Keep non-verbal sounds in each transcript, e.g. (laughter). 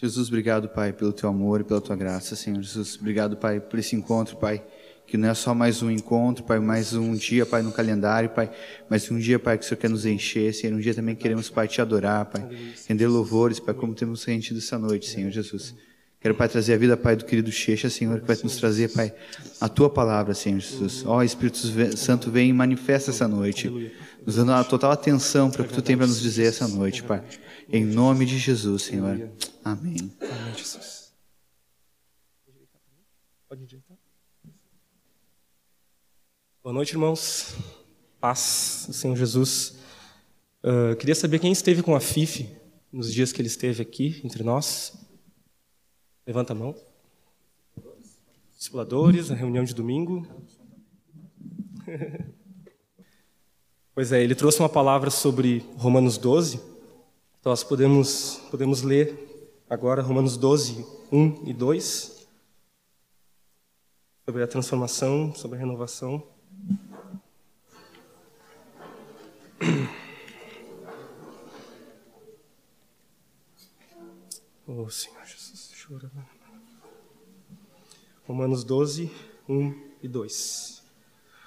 Jesus, obrigado, Pai, pelo teu amor e pela tua graça, Senhor Jesus. Obrigado, Pai, por esse encontro, Pai, que não é só mais um encontro, Pai, mais um dia, Pai, no calendário, Pai, mas um dia, Pai, que o Senhor quer nos encher, Senhor. Um dia também queremos, Pai, te adorar, Pai, render louvores, Pai, como temos rendido essa noite, Senhor Jesus. Quero, Pai, trazer a vida, Pai, do querido Checha, Senhor, que vai nos trazer, Pai, a Tua palavra, Senhor Jesus. Ó, Espírito Santo, vem e manifesta essa noite, nos dando a total atenção para o que Tu tem para nos dizer essa noite, Pai. Em nome de Jesus, Senhor. Amém. Amém, Jesus. Pode digitar. Boa noite, irmãos. Paz Senhor Jesus. Uh, queria saber quem esteve com a FIF nos dias que ele esteve aqui entre nós. Levanta a mão. Discipuladores, a reunião de domingo. (laughs) pois é, ele trouxe uma palavra sobre Romanos 12 então, nós podemos, podemos ler agora Romanos 12, 1 e 2, sobre a transformação, sobre a renovação. (clears throat) Oh, Senhor Jesus, chora. Romanos 12, 1 e 2.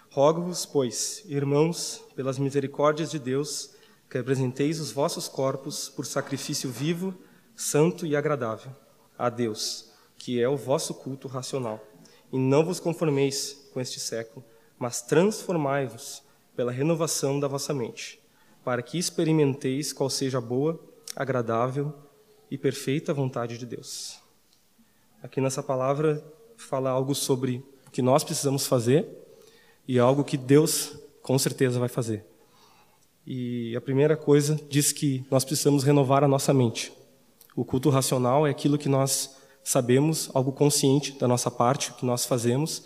Rogo-vos, pois, irmãos, pelas misericórdias de Deus, que apresenteis os vossos corpos por sacrifício vivo, santo e agradável a Deus, que é o vosso culto racional. E não vos conformeis com este século, mas transformai-vos pela renovação da vossa mente, para que experimenteis qual seja a boa, agradável e perfeita vontade de Deus. Aqui nessa palavra fala algo sobre o que nós precisamos fazer e algo que Deus com certeza vai fazer. E a primeira coisa diz que nós precisamos renovar a nossa mente. O culto racional é aquilo que nós sabemos, algo consciente da nossa parte, que nós fazemos,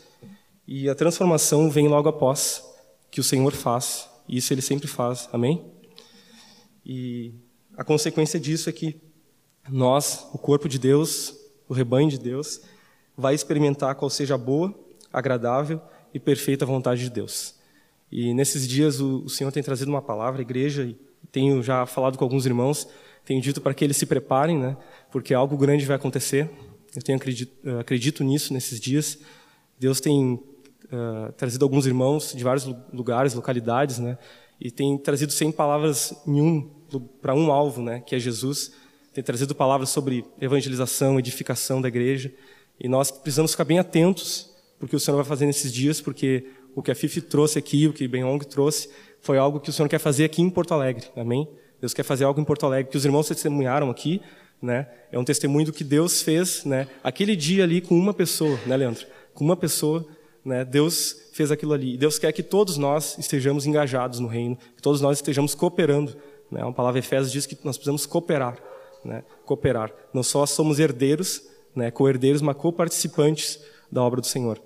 e a transformação vem logo após que o Senhor faz, e isso ele sempre faz. Amém? E a consequência disso é que nós, o corpo de Deus, o rebanho de Deus, vai experimentar qual seja a boa, agradável e perfeita vontade de Deus. E nesses dias o, o Senhor tem trazido uma palavra à igreja e tenho já falado com alguns irmãos, tenho dito para que eles se preparem, né? Porque algo grande vai acontecer. Eu tenho acredito, acredito nisso nesses dias. Deus tem uh, trazido alguns irmãos de vários lugares, localidades, né? E tem trazido 100 palavras em um para um alvo, né? Que é Jesus. Tem trazido palavras sobre evangelização, edificação da igreja. E nós precisamos ficar bem atentos porque o Senhor vai fazer nesses dias, porque o que a Fifi trouxe aqui, o que Ben Hong trouxe, foi algo que o Senhor quer fazer aqui em Porto Alegre. Amém? Deus quer fazer algo em Porto Alegre, que os irmãos testemunharam aqui, né? É um testemunho do que Deus fez, né? Aquele dia ali com uma pessoa, né, Leandro? Com uma pessoa, né? Deus fez aquilo ali. Deus quer que todos nós estejamos engajados no reino, que todos nós estejamos cooperando, né? Uma palavra Efésios diz que nós precisamos cooperar, né? Cooperar. Não só somos herdeiros, né, co-herdeiros, mas co-participantes da obra do Senhor.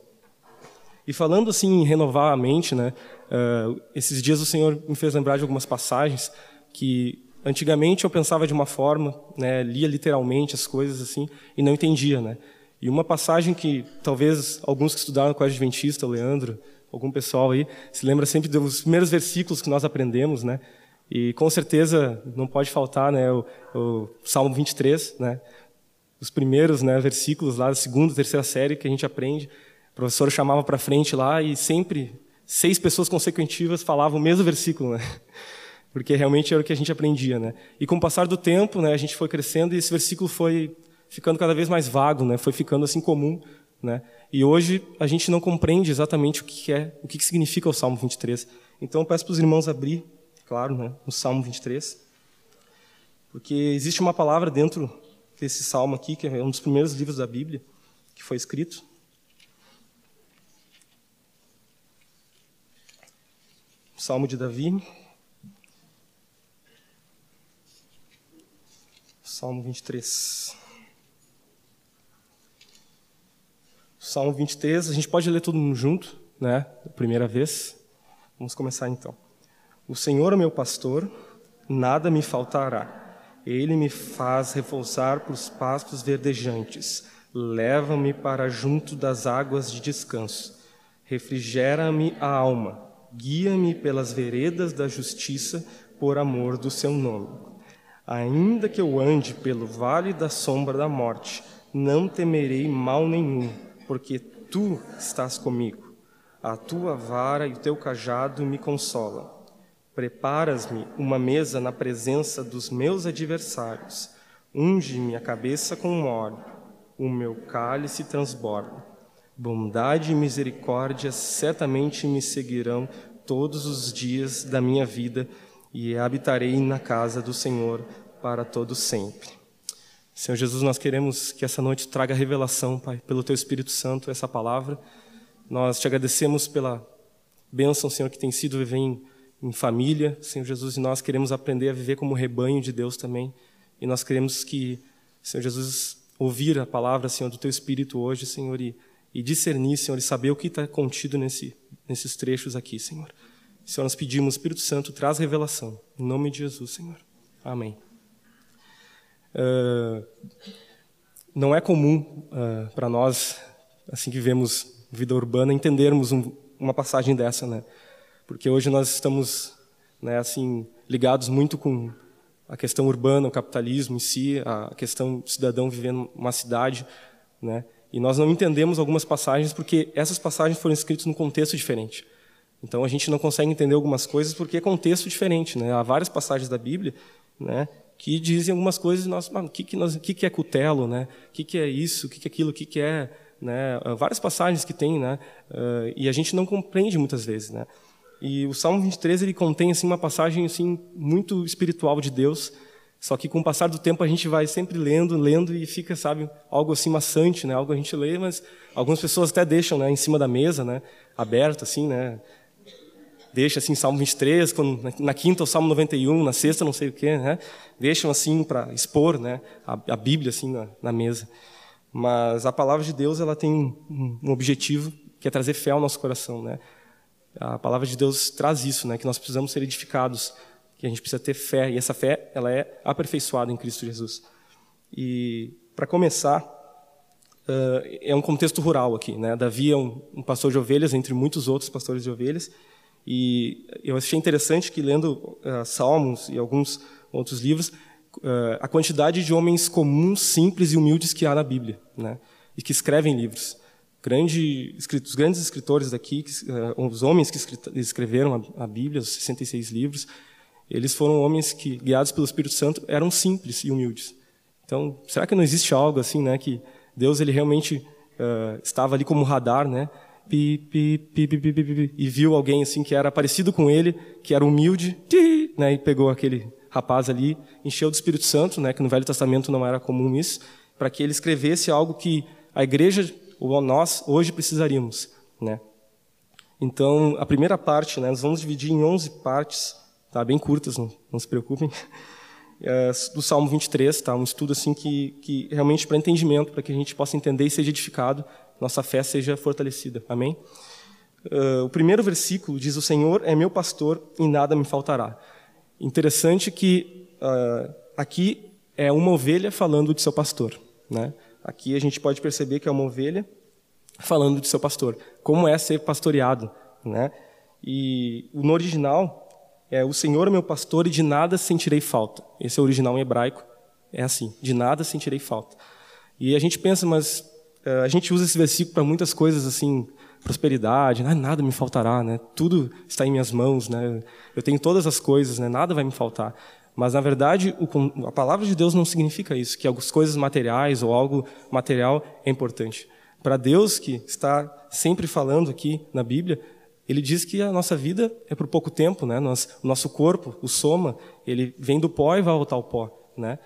E falando assim em renovar a mente, né? Uh, esses dias o Senhor me fez lembrar de algumas passagens que antigamente eu pensava de uma forma, né? Lia literalmente as coisas assim e não entendia, né? E uma passagem que talvez alguns que estudaram com a Adventista, o Leandro, algum pessoal aí, se lembra sempre dos primeiros versículos que nós aprendemos, né? E com certeza não pode faltar, né, o, o Salmo 23, né? Os primeiros, né, versículos lá da segunda, terceira série que a gente aprende. Professor chamava para frente lá e sempre seis pessoas consecutivas falavam o mesmo versículo, né? (laughs) Porque realmente era o que a gente aprendia, né? E com o passar do tempo, né, a gente foi crescendo e esse versículo foi ficando cada vez mais vago, né? Foi ficando assim comum, né? E hoje a gente não compreende exatamente o que é, o que significa o Salmo 23. Então eu peço para os irmãos abrir, claro, né, o Salmo 23. Porque existe uma palavra dentro desse salmo aqui, que é um dos primeiros livros da Bíblia que foi escrito, Salmo de Davi. Salmo 23. Salmo 23, a gente pode ler tudo junto, né? Primeira vez. Vamos começar então. O Senhor é meu pastor, nada me faltará. Ele me faz repousar para os pastos verdejantes. Leva-me para junto das águas de descanso. Refrigera-me a alma guia-me pelas veredas da justiça por amor do seu nome. Ainda que eu ande pelo vale da sombra da morte, não temerei mal nenhum, porque tu estás comigo. A tua vara e o teu cajado me consolam. Preparas-me uma mesa na presença dos meus adversários. Unge-me a cabeça com óleo. O meu cálice transborda. Bondade e misericórdia certamente me seguirão todos os dias da minha vida e habitarei na casa do Senhor para todo sempre. Senhor Jesus, nós queremos que essa noite traga revelação, Pai, pelo Teu Espírito Santo, essa palavra. Nós te agradecemos pela bênção, Senhor, que tem sido viver em, em família, Senhor Jesus, e nós queremos aprender a viver como rebanho de Deus também. E nós queremos que, Senhor Jesus, ouvir a palavra, Senhor, do Teu Espírito hoje, Senhor, e, e discernir, Senhor, e saber o que está contido nesse, nesses trechos aqui, Senhor. Senhor, nós pedimos, Espírito Santo, traz revelação. Em nome de Jesus, Senhor. Amém. Uh, não é comum uh, para nós, assim que vemos vida urbana, entendermos um, uma passagem dessa, né? Porque hoje nós estamos, né, assim, ligados muito com a questão urbana, o capitalismo em si, a questão do cidadão vivendo uma cidade, né? E nós não entendemos algumas passagens porque essas passagens foram escritas num contexto diferente. Então a gente não consegue entender algumas coisas porque é contexto diferente, né? Há várias passagens da Bíblia, né, que dizem algumas coisas, nós, o que que, nós, que que é cutelo, né? O que que é isso? O que que é aquilo? O que que é, né? Várias passagens que tem, né? Uh, e a gente não compreende muitas vezes, né? E o Salmo 23 ele contém assim uma passagem assim muito espiritual de Deus, só que com o passar do tempo a gente vai sempre lendo, lendo e fica, sabe, algo assim maçante, né? Algo a gente lê, mas algumas pessoas até deixam, né, em cima da mesa, né, aberto assim, né? deixa assim Salmo 23, quando, na quinta o Salmo 91, na sexta não sei o quê, né? Deixam assim para expor, né, a, a Bíblia assim na, na, mesa. Mas a palavra de Deus ela tem um, um, objetivo que é trazer fé ao nosso coração, né? A palavra de Deus traz isso, né, que nós precisamos ser edificados, que a gente precisa ter fé e essa fé ela é aperfeiçoada em Cristo Jesus. E para começar uh, é um contexto rural aqui, né? Davi é um, um pastor de ovelhas entre muitos outros pastores de ovelhas e eu achei interessante que, lendo uh, Salmos e alguns outros livros, uh, a quantidade de homens comuns, simples e humildes que há na Bíblia, né? e que escrevem livros. Grande, os grandes escritores daqui, os homens que escreveram a, a Bíblia, os 66 livros, eles foram homens que, guiados pelo Espírito Santo, eram simples e humildes. Então, será que não existe algo assim, né, que Deus ele realmente uh, estava ali como radar, né, pi, pi, pi, pi, e viu alguém assim que era parecido com ele, que era humilde, né, e pegou aquele rapaz ali, encheu do Espírito Santo, né, que no Velho Testamento não era comum isso, para que ele escrevesse algo que a igreja ou nós hoje precisaríamos, né? Então, a primeira parte, né, nós vamos dividir em 11 partes, tá, bem curtas, não, não se preocupem. É, do Salmo 23, tá, um estudo assim que, que realmente para entendimento, para que a gente possa entender e seja edificado nossa fé seja fortalecida. Amém? Uh, o primeiro versículo diz: O Senhor é meu pastor e nada me faltará. Interessante que uh, aqui é uma ovelha falando de seu pastor. Né? Aqui a gente pode perceber que é uma ovelha falando de seu pastor. Como é ser pastoreado? Né? E no original é: O Senhor é meu pastor e de nada sentirei falta. Esse é o original em hebraico. É assim: de nada sentirei falta. E a gente pensa, mas é, a gente usa esse versículo para muitas coisas assim, prosperidade, né? nada me faltará, né? Tudo está em minhas mãos, né? Eu tenho todas as coisas, né? Nada vai me faltar. Mas na verdade, a palavra de Deus não significa isso, que algumas coisas materiais ou algo material é importante. Para Deus que está sempre falando aqui na Bíblia, ele diz que a nossa vida é por pouco tempo, né? Nós, o nosso corpo, o soma, ele vem do pó e vai voltar ao pó, né?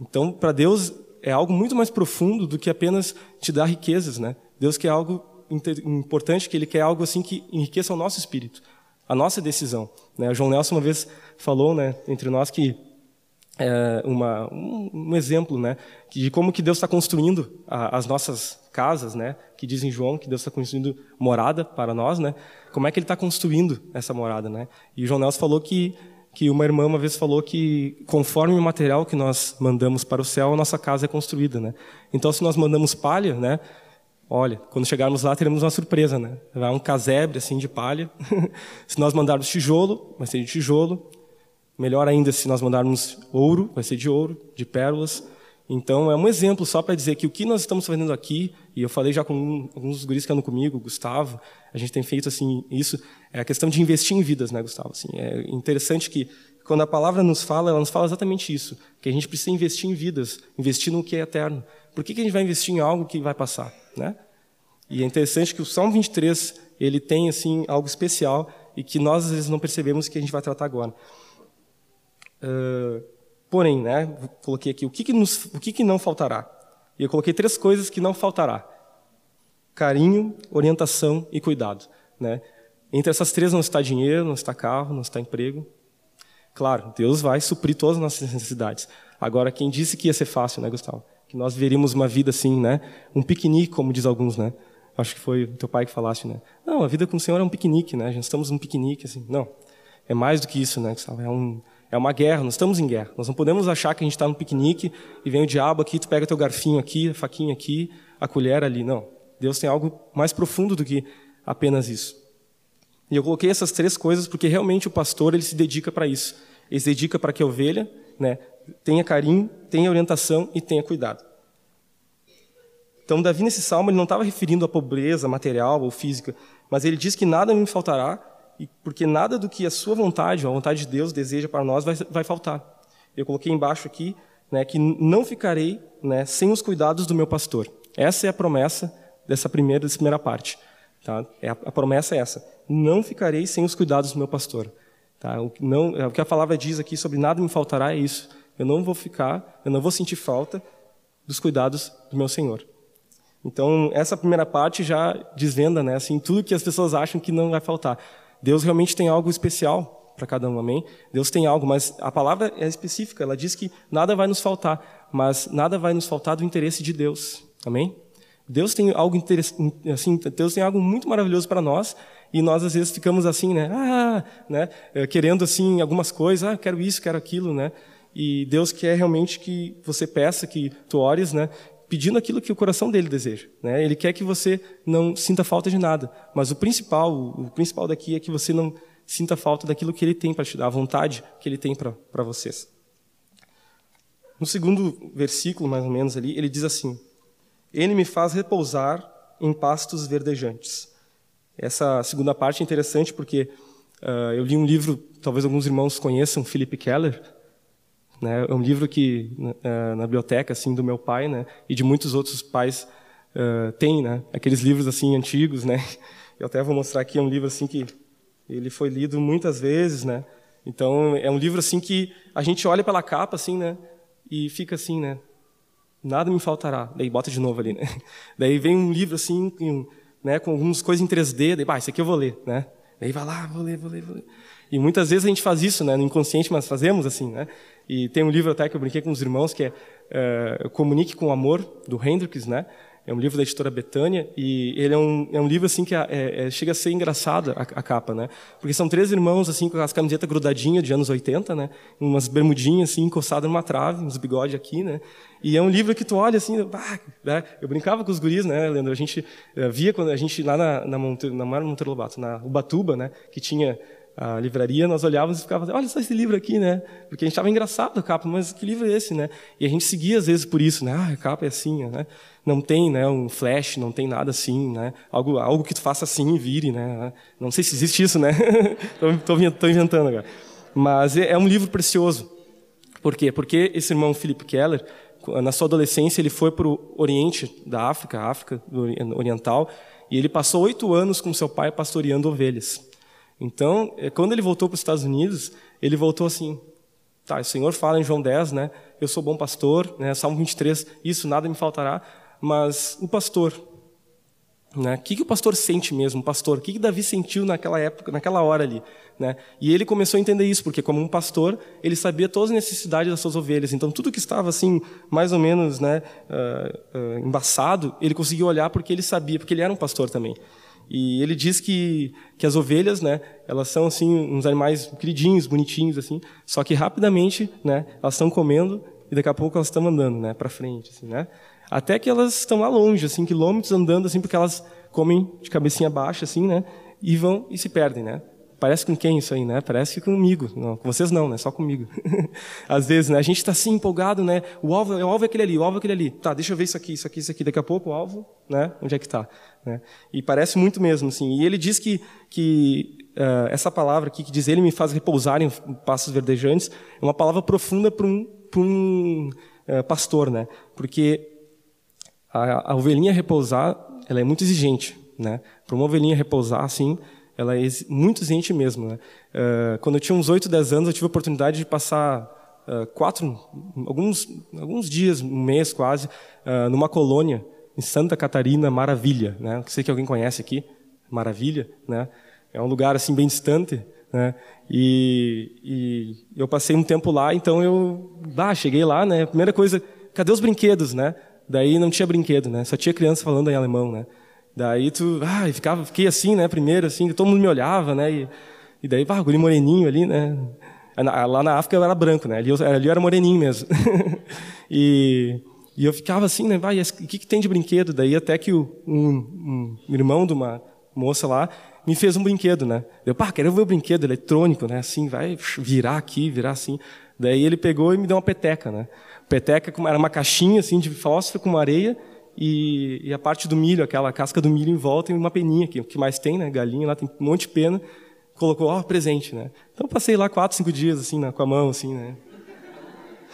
Então, para Deus, é algo muito mais profundo do que apenas te dar riquezas, né? Deus quer algo importante, que Ele quer algo assim que enriqueça o nosso espírito, a nossa decisão. Né? O João Nelson uma vez falou, né, entre nós que é uma, um, um, exemplo, né, de como que Deus está construindo a, as nossas casas, né, que diz em João que Deus está construindo morada para nós, né, como é que Ele está construindo essa morada, né? E João Nelson falou que que uma irmã uma vez falou que conforme o material que nós mandamos para o céu, a nossa casa é construída, né? Então, se nós mandamos palha, né? Olha, quando chegarmos lá teremos uma surpresa, né? Vai um casebre assim de palha. (laughs) se nós mandarmos tijolo, vai ser de tijolo. Melhor ainda se nós mandarmos ouro, vai ser de ouro, de pérolas. Então, é um exemplo só para dizer que o que nós estamos fazendo aqui, e eu falei já com alguns dos guris que andam comigo, Gustavo, a gente tem feito assim isso, é a questão de investir em vidas, né, Gustavo? Assim, é interessante que quando a palavra nos fala, ela nos fala exatamente isso, que a gente precisa investir em vidas, investir no que é eterno. Por que, que a gente vai investir em algo que vai passar, né? E é interessante que o Salmo 23, ele tem assim algo especial e que nós às vezes não percebemos que a gente vai tratar agora. Uh, porém, né, coloquei aqui o que, que, nos, o que, que não faltará. E eu coloquei três coisas que não faltará: carinho, orientação e cuidado. Né? Entre essas três não está dinheiro, não está carro, não está emprego. Claro, Deus vai suprir todas as nossas necessidades. Agora, quem disse que ia ser fácil, né, Gustavo? Que nós veríamos uma vida assim, né? Um piquenique, como diz alguns, né? Acho que foi teu pai que falaste, né? Não, a vida com o Senhor é um piquenique, né? Gente estamos num piquenique, assim. Não, é mais do que isso, né, Gustavo? É um, é uma guerra, nós estamos em guerra. Nós não podemos achar que a gente está no piquenique e vem o diabo aqui, tu pega teu garfinho aqui, a faquinha aqui, a colher ali. Não. Deus tem algo mais profundo do que apenas isso. E eu coloquei essas três coisas porque realmente o pastor ele se dedica para isso. Ele se dedica para que a ovelha né, tenha carinho, tenha orientação e tenha cuidado. Então, Davi, nesse salmo, ele não estava referindo à pobreza material ou física, mas ele diz que nada me faltará porque nada do que a sua vontade, a vontade de Deus deseja para nós vai, vai faltar. Eu coloquei embaixo aqui né, que não ficarei né, sem os cuidados do meu pastor. Essa é a promessa dessa primeira, dessa primeira parte. Tá? É a, a, promessa é essa: não ficarei sem os cuidados do meu pastor. Tá? O, não, o que a palavra diz aqui sobre nada me faltará é isso. Eu não vou ficar, eu não vou sentir falta dos cuidados do meu Senhor. Então, essa primeira parte já desvenda, né, assim, tudo que as pessoas acham que não vai faltar. Deus realmente tem algo especial para cada um, amém? Deus tem algo, mas a palavra é específica, ela diz que nada vai nos faltar, mas nada vai nos faltar do interesse de Deus, amém? Deus tem algo assim, Deus tem algo muito maravilhoso para nós e nós às vezes ficamos assim, né? Ah, né? Eh, querendo assim algumas coisas, ah, quero isso, quero aquilo, né? E Deus quer realmente que você peça, que tu ores, né? Pedindo aquilo que o coração dele deseja. Né? Ele quer que você não sinta falta de nada, mas o principal, o principal daqui é que você não sinta falta daquilo que ele tem para te dar, a vontade que ele tem para vocês. No segundo versículo, mais ou menos ali, ele diz assim: Ele me faz repousar em pastos verdejantes. Essa segunda parte é interessante porque uh, eu li um livro, talvez alguns irmãos conheçam, Philip Keller, né? É um livro que uh, na biblioteca assim do meu pai, né, e de muitos outros pais uh, tem, né, aqueles livros assim antigos, né. (laughs) Eu até vou mostrar aqui é um livro assim que ele foi lido muitas vezes, né. Então é um livro assim que a gente olha pela capa assim, né, e fica assim, né, nada me faltará. Daí bota de novo ali, né. (laughs) Daí vem um livro assim, com, né, com algumas coisas em 3D, daí, bah, isso aqui eu vou ler, né. Daí vai lá, vou ler, vou ler, vou ler. E muitas vezes a gente faz isso, né, no inconsciente, mas fazemos assim, né. E tem um livro até que eu brinquei com os irmãos que é uh, Comunique com Amor do Hendricks, né? É um livro da editora Betânia e ele é um, é um livro assim que é, é, chega a ser engraçado a, a, capa, né? Porque são três irmãos assim com as camisetas grudadinhas de anos 80, né? Umas bermudinhas assim encostadas numa trave, uns bigodes aqui, né? E é um livro que tu olha assim, né? eu brincava com os guris, né, Leandro? A gente uh, via quando a gente lá na na, Monte, na Monteiro Lobato, na Ubatuba, né, que tinha a livraria, nós olhávamos e ficávamos, olha só esse livro aqui, né? Porque a gente estava engraçado a capa, mas que livro é esse, né? E a gente seguia às vezes por isso, né? Ah, a capa é assim, né? Não tem, né, um flash, não tem nada assim, né? Algo, algo que tu faça assim e vire, né? Não sei se existe isso, né? (laughs) Estou inventando agora. Mas é, é um livro precioso. Por quê? Porque esse irmão Philip Keller, na sua adolescência, ele foi para o Oriente da África, África Oriental, e ele passou oito anos com seu pai pastoreando ovelhas. Então, é, quando ele voltou para os Estados Unidos, ele voltou assim: tá, o Senhor fala em João 10, né? Eu sou bom pastor, né? Salmo 23, isso nada me faltará. Mas o pastor, né? O que, que o pastor sente mesmo? O pastor, o que, que Davi sentiu naquela época, naquela hora ali? Né? E ele começou a entender isso, porque como um pastor, ele sabia todas as necessidades das suas ovelhas. Então, tudo que estava assim, mais ou menos né, uh, uh, embaçado, ele conseguiu olhar porque ele sabia, porque ele era um pastor também. E ele diz que, que as ovelhas, né, elas são assim uns animais queridinhos, bonitinhos assim, só que rapidamente, né, elas estão comendo e daqui a pouco elas estão andando, né, para frente, assim, né? Até que elas estão lá longe, assim, quilômetros andando assim, porque elas comem de cabecinha baixa assim, né, e vão e se perdem, né? Parece com quem isso aí, né? Parece que comigo. Não, com vocês não, né? Só comigo. (laughs) Às vezes, né? A gente está assim empolgado, né? O alvo, o alvo é aquele ali, o alvo é aquele ali. Tá, deixa eu ver isso aqui, isso aqui, isso aqui. Daqui a pouco o alvo, né? Onde é que está? Né? E parece muito mesmo, assim. E ele diz que, que uh, essa palavra aqui, que diz ele me faz repousar em passos verdejantes, é uma palavra profunda para um, pra um uh, pastor, né? Porque a, a ovelhinha repousar, ela é muito exigente, né? Para uma ovelhinha repousar, assim, ela é muito exigente mesmo. Né? Uh, quando eu tinha uns 8, 10 anos, eu tive a oportunidade de passar quatro, alguns, alguns dias, um mês quase, numa colônia em Santa Catarina, Maravilha. Né? Sei que alguém conhece aqui, Maravilha. Né? É um lugar assim bem distante. Né? E, e, eu passei um tempo lá, então eu ah, cheguei lá, né? Primeira coisa, cadê os brinquedos, né? Daí não tinha brinquedo, né? Só tinha criança falando em alemão, né? Daí tu, ah, ficava, fiquei assim, né, primeiro, assim, todo mundo me olhava, né, e, e daí, ah, guri moreninho ali, né, lá na África eu era branco, né, ali eu, ali eu era moreninho mesmo. (laughs) e, e eu ficava assim, né, vai, o que, que tem de brinquedo? Daí até que o, um, um irmão de uma moça lá me fez um brinquedo, né, eu, pá, quero ver o brinquedo eletrônico, né, assim, vai virar aqui, virar assim. Daí ele pegou e me deu uma peteca, né, peteca era uma caixinha, assim, de fósforo com areia, e, e, a parte do milho, aquela casca do milho em volta e uma peninha, que o que mais tem, né? Galinha lá tem um monte de pena. Colocou, ó, presente, né? Então passei lá quatro, cinco dias assim, com a mão, assim, né?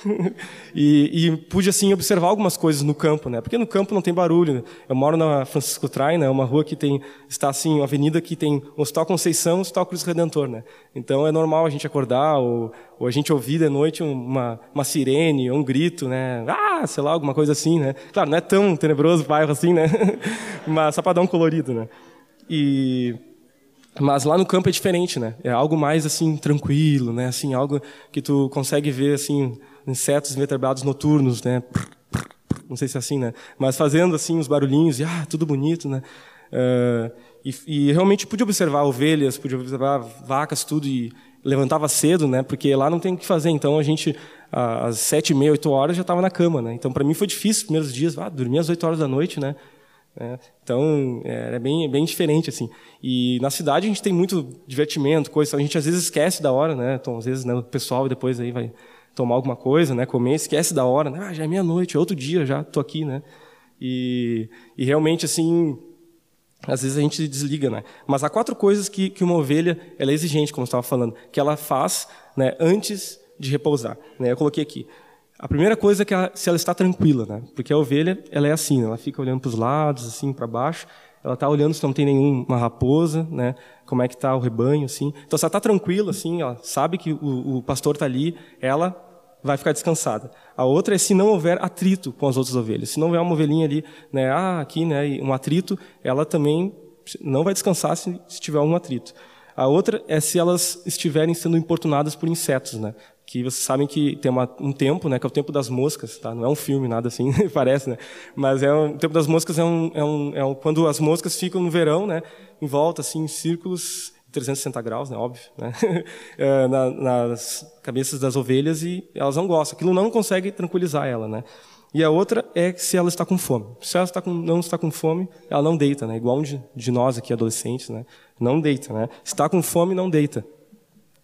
(laughs) e, e, pude assim observar algumas coisas no campo, né? Porque no campo não tem barulho. Né? Eu moro na Francisco Trai, né? Uma rua que tem está assim, uma avenida que tem o Hospital Conceição, o Hospital Cruz Redentor, né? Então é normal a gente acordar ou, ou a gente ouvir de noite uma uma sirene, um grito, né? Ah, sei lá, alguma coisa assim, né? Claro, não é tão tenebroso o bairro assim, né? (laughs) Mas só para dar um colorido, né? E mas lá no campo é diferente, né? É algo mais assim tranquilo, né? Assim, algo que tu consegue ver assim insetos invertebrados noturnos, né? Não sei se é assim, né? Mas fazendo assim os barulhinhos e ah, tudo bonito, né? Uh, e, e, realmente pude observar ovelhas, pude observar vacas, tudo e levantava cedo, né? Porque lá não tem o que fazer. Então a gente às sete e meia, oito horas já estava na cama, né? Então para mim foi difícil os primeiros dias, ah, às oito horas da noite, né? É, então é, é bem bem diferente assim. E na cidade a gente tem muito divertimento, coisa. A gente às vezes esquece da hora, né? Então às vezes né, o pessoal depois aí vai tomar alguma coisa, né, comer, esquece da hora, né, ah, já é meia-noite, é outro dia, já estou aqui, né, e, e realmente assim, às vezes a gente desliga, né, mas há quatro coisas que, que uma ovelha, ela é exigente, como estava falando, que ela faz, né, antes de repousar, né, eu coloquei aqui, a primeira coisa é que ela, se ela está tranquila, né, porque a ovelha, ela é assim, né, ela fica olhando para os lados, assim, para baixo, ela está olhando se não tem nenhuma raposa, né? Como é que está o rebanho, assim. Então, se ela está tranquila, assim, ela sabe que o, o pastor está ali, ela vai ficar descansada. A outra é se não houver atrito com as outras ovelhas. Se não houver uma ovelhinha ali, né? Ah, aqui, né? Um atrito, ela também não vai descansar se, se tiver um atrito. A outra é se elas estiverem sendo importunadas por insetos, né? Que vocês sabem que tem uma, um tempo, né, que é o tempo das moscas, tá? Não é um filme, nada assim, (laughs) parece, né? Mas é um, o tempo das moscas é um, é um, é um, quando as moscas ficam no verão, né, em volta, assim, em círculos 360 graus, né, óbvio, né? É, (laughs) na, nas cabeças das ovelhas e elas não gostam. Aquilo não consegue tranquilizar ela, né? E a outra é se ela está com fome. Se ela está com, não está com fome, ela não deita, né? Igual um de, de nós aqui, adolescentes, né? Não deita, né? Está com fome, não deita.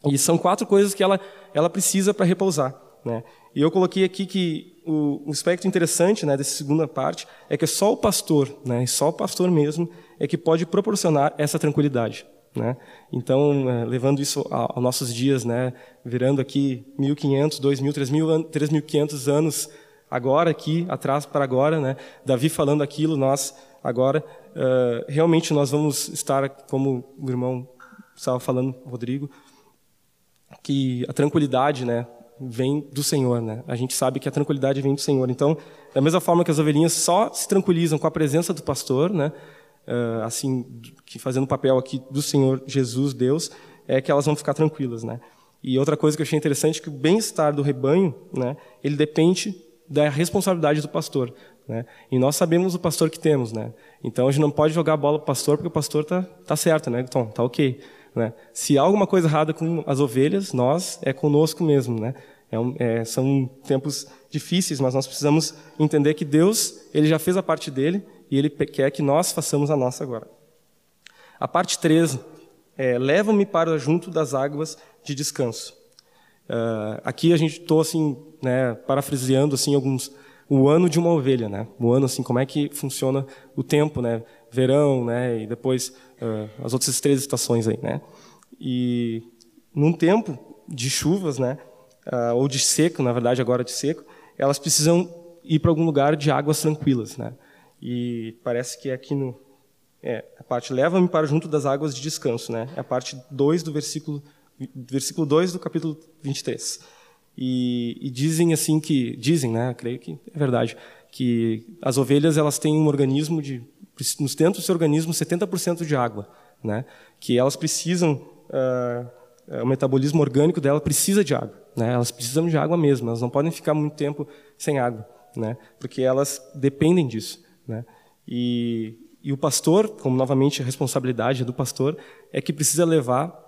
E são quatro coisas que ela, ela precisa para repousar. Né? E eu coloquei aqui que o, o aspecto interessante né, dessa segunda parte é que só o pastor, né, só o pastor mesmo, é que pode proporcionar essa tranquilidade. Né? Então, é, levando isso aos nossos dias, né, virando aqui 1.500, 2.000, 3.500 anos agora aqui, atrás para agora, né, Davi falando aquilo, nós agora, uh, realmente nós vamos estar, como o irmão estava falando, Rodrigo, que a tranquilidade, né, vem do Senhor, né? A gente sabe que a tranquilidade vem do Senhor. Então, da mesma forma que as ovelhinhas só se tranquilizam com a presença do pastor, né? Uh, assim, que fazendo o papel aqui do Senhor Jesus, Deus, é que elas vão ficar tranquilas, né? E outra coisa que eu achei interessante é que o bem-estar do rebanho, né? Ele depende da responsabilidade do pastor, né? E nós sabemos o pastor que temos, né? Então a gente não pode jogar a bola para o pastor porque o pastor tá tá certo, né? Então, tá ok. Né? Se há alguma coisa errada com as ovelhas, nós é conosco mesmo, né? É um, é, são tempos difíceis, mas nós precisamos entender que Deus ele já fez a parte dele e ele quer que nós façamos a nossa agora. A parte 3 é, leva-me para junto das águas de descanso. Uh, aqui a gente estou assim, né, parafraseando assim alguns o ano de uma ovelha, né? O ano assim, como é que funciona o tempo, né? Verão, né? E depois uh, as outras três estações aí, né? E num tempo de chuvas, né? Uh, ou de seco, na verdade agora de seco, elas precisam ir para algum lugar de águas tranquilas, né? E parece que é aqui no é, a parte leva-me para junto das águas de descanso, né? É a parte 2 do versículo versículo 2 do capítulo 23. E, e dizem assim que dizem, né, creio que é verdade, que as ovelhas elas têm um organismo de nos dentro do seu organismo 70% de água, né? Que elas precisam uh, o metabolismo orgânico dela precisa de água, né? Elas precisam de água mesmo, elas não podem ficar muito tempo sem água, né? Porque elas dependem disso, né? E, e o pastor, como novamente a responsabilidade do pastor, é que precisa levar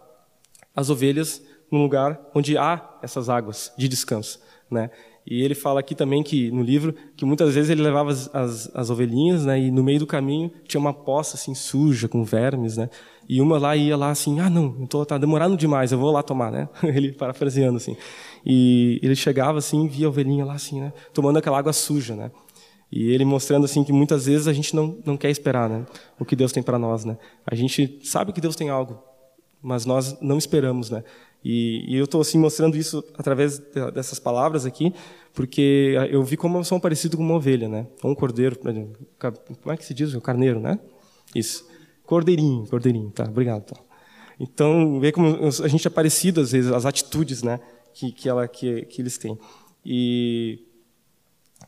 as ovelhas num lugar onde há essas águas de descanso, né? E ele fala aqui também que no livro que muitas vezes ele levava as, as, as, ovelhinhas, né? E no meio do caminho tinha uma poça assim suja com vermes, né? E uma lá ia lá assim, ah não, tô, tá demorando demais, eu vou lá tomar, né? (laughs) ele parafraseando assim. E ele chegava assim, via a ovelhinha lá assim, né? Tomando aquela água suja, né? E ele mostrando assim que muitas vezes a gente não não quer esperar, né? O que Deus tem para nós, né? A gente sabe que Deus tem algo mas nós não esperamos, né? E, e eu estou assim mostrando isso através dessas palavras aqui, porque eu vi como são parecido com uma ovelha, né? Um cordeiro, como é que se diz? O carneiro, né? Isso. Cordeirinho, cordeirinho, tá? Obrigado. Tá. Então, vê como a gente é parecido às vezes as atitudes, né? Que que ela que, que eles têm. E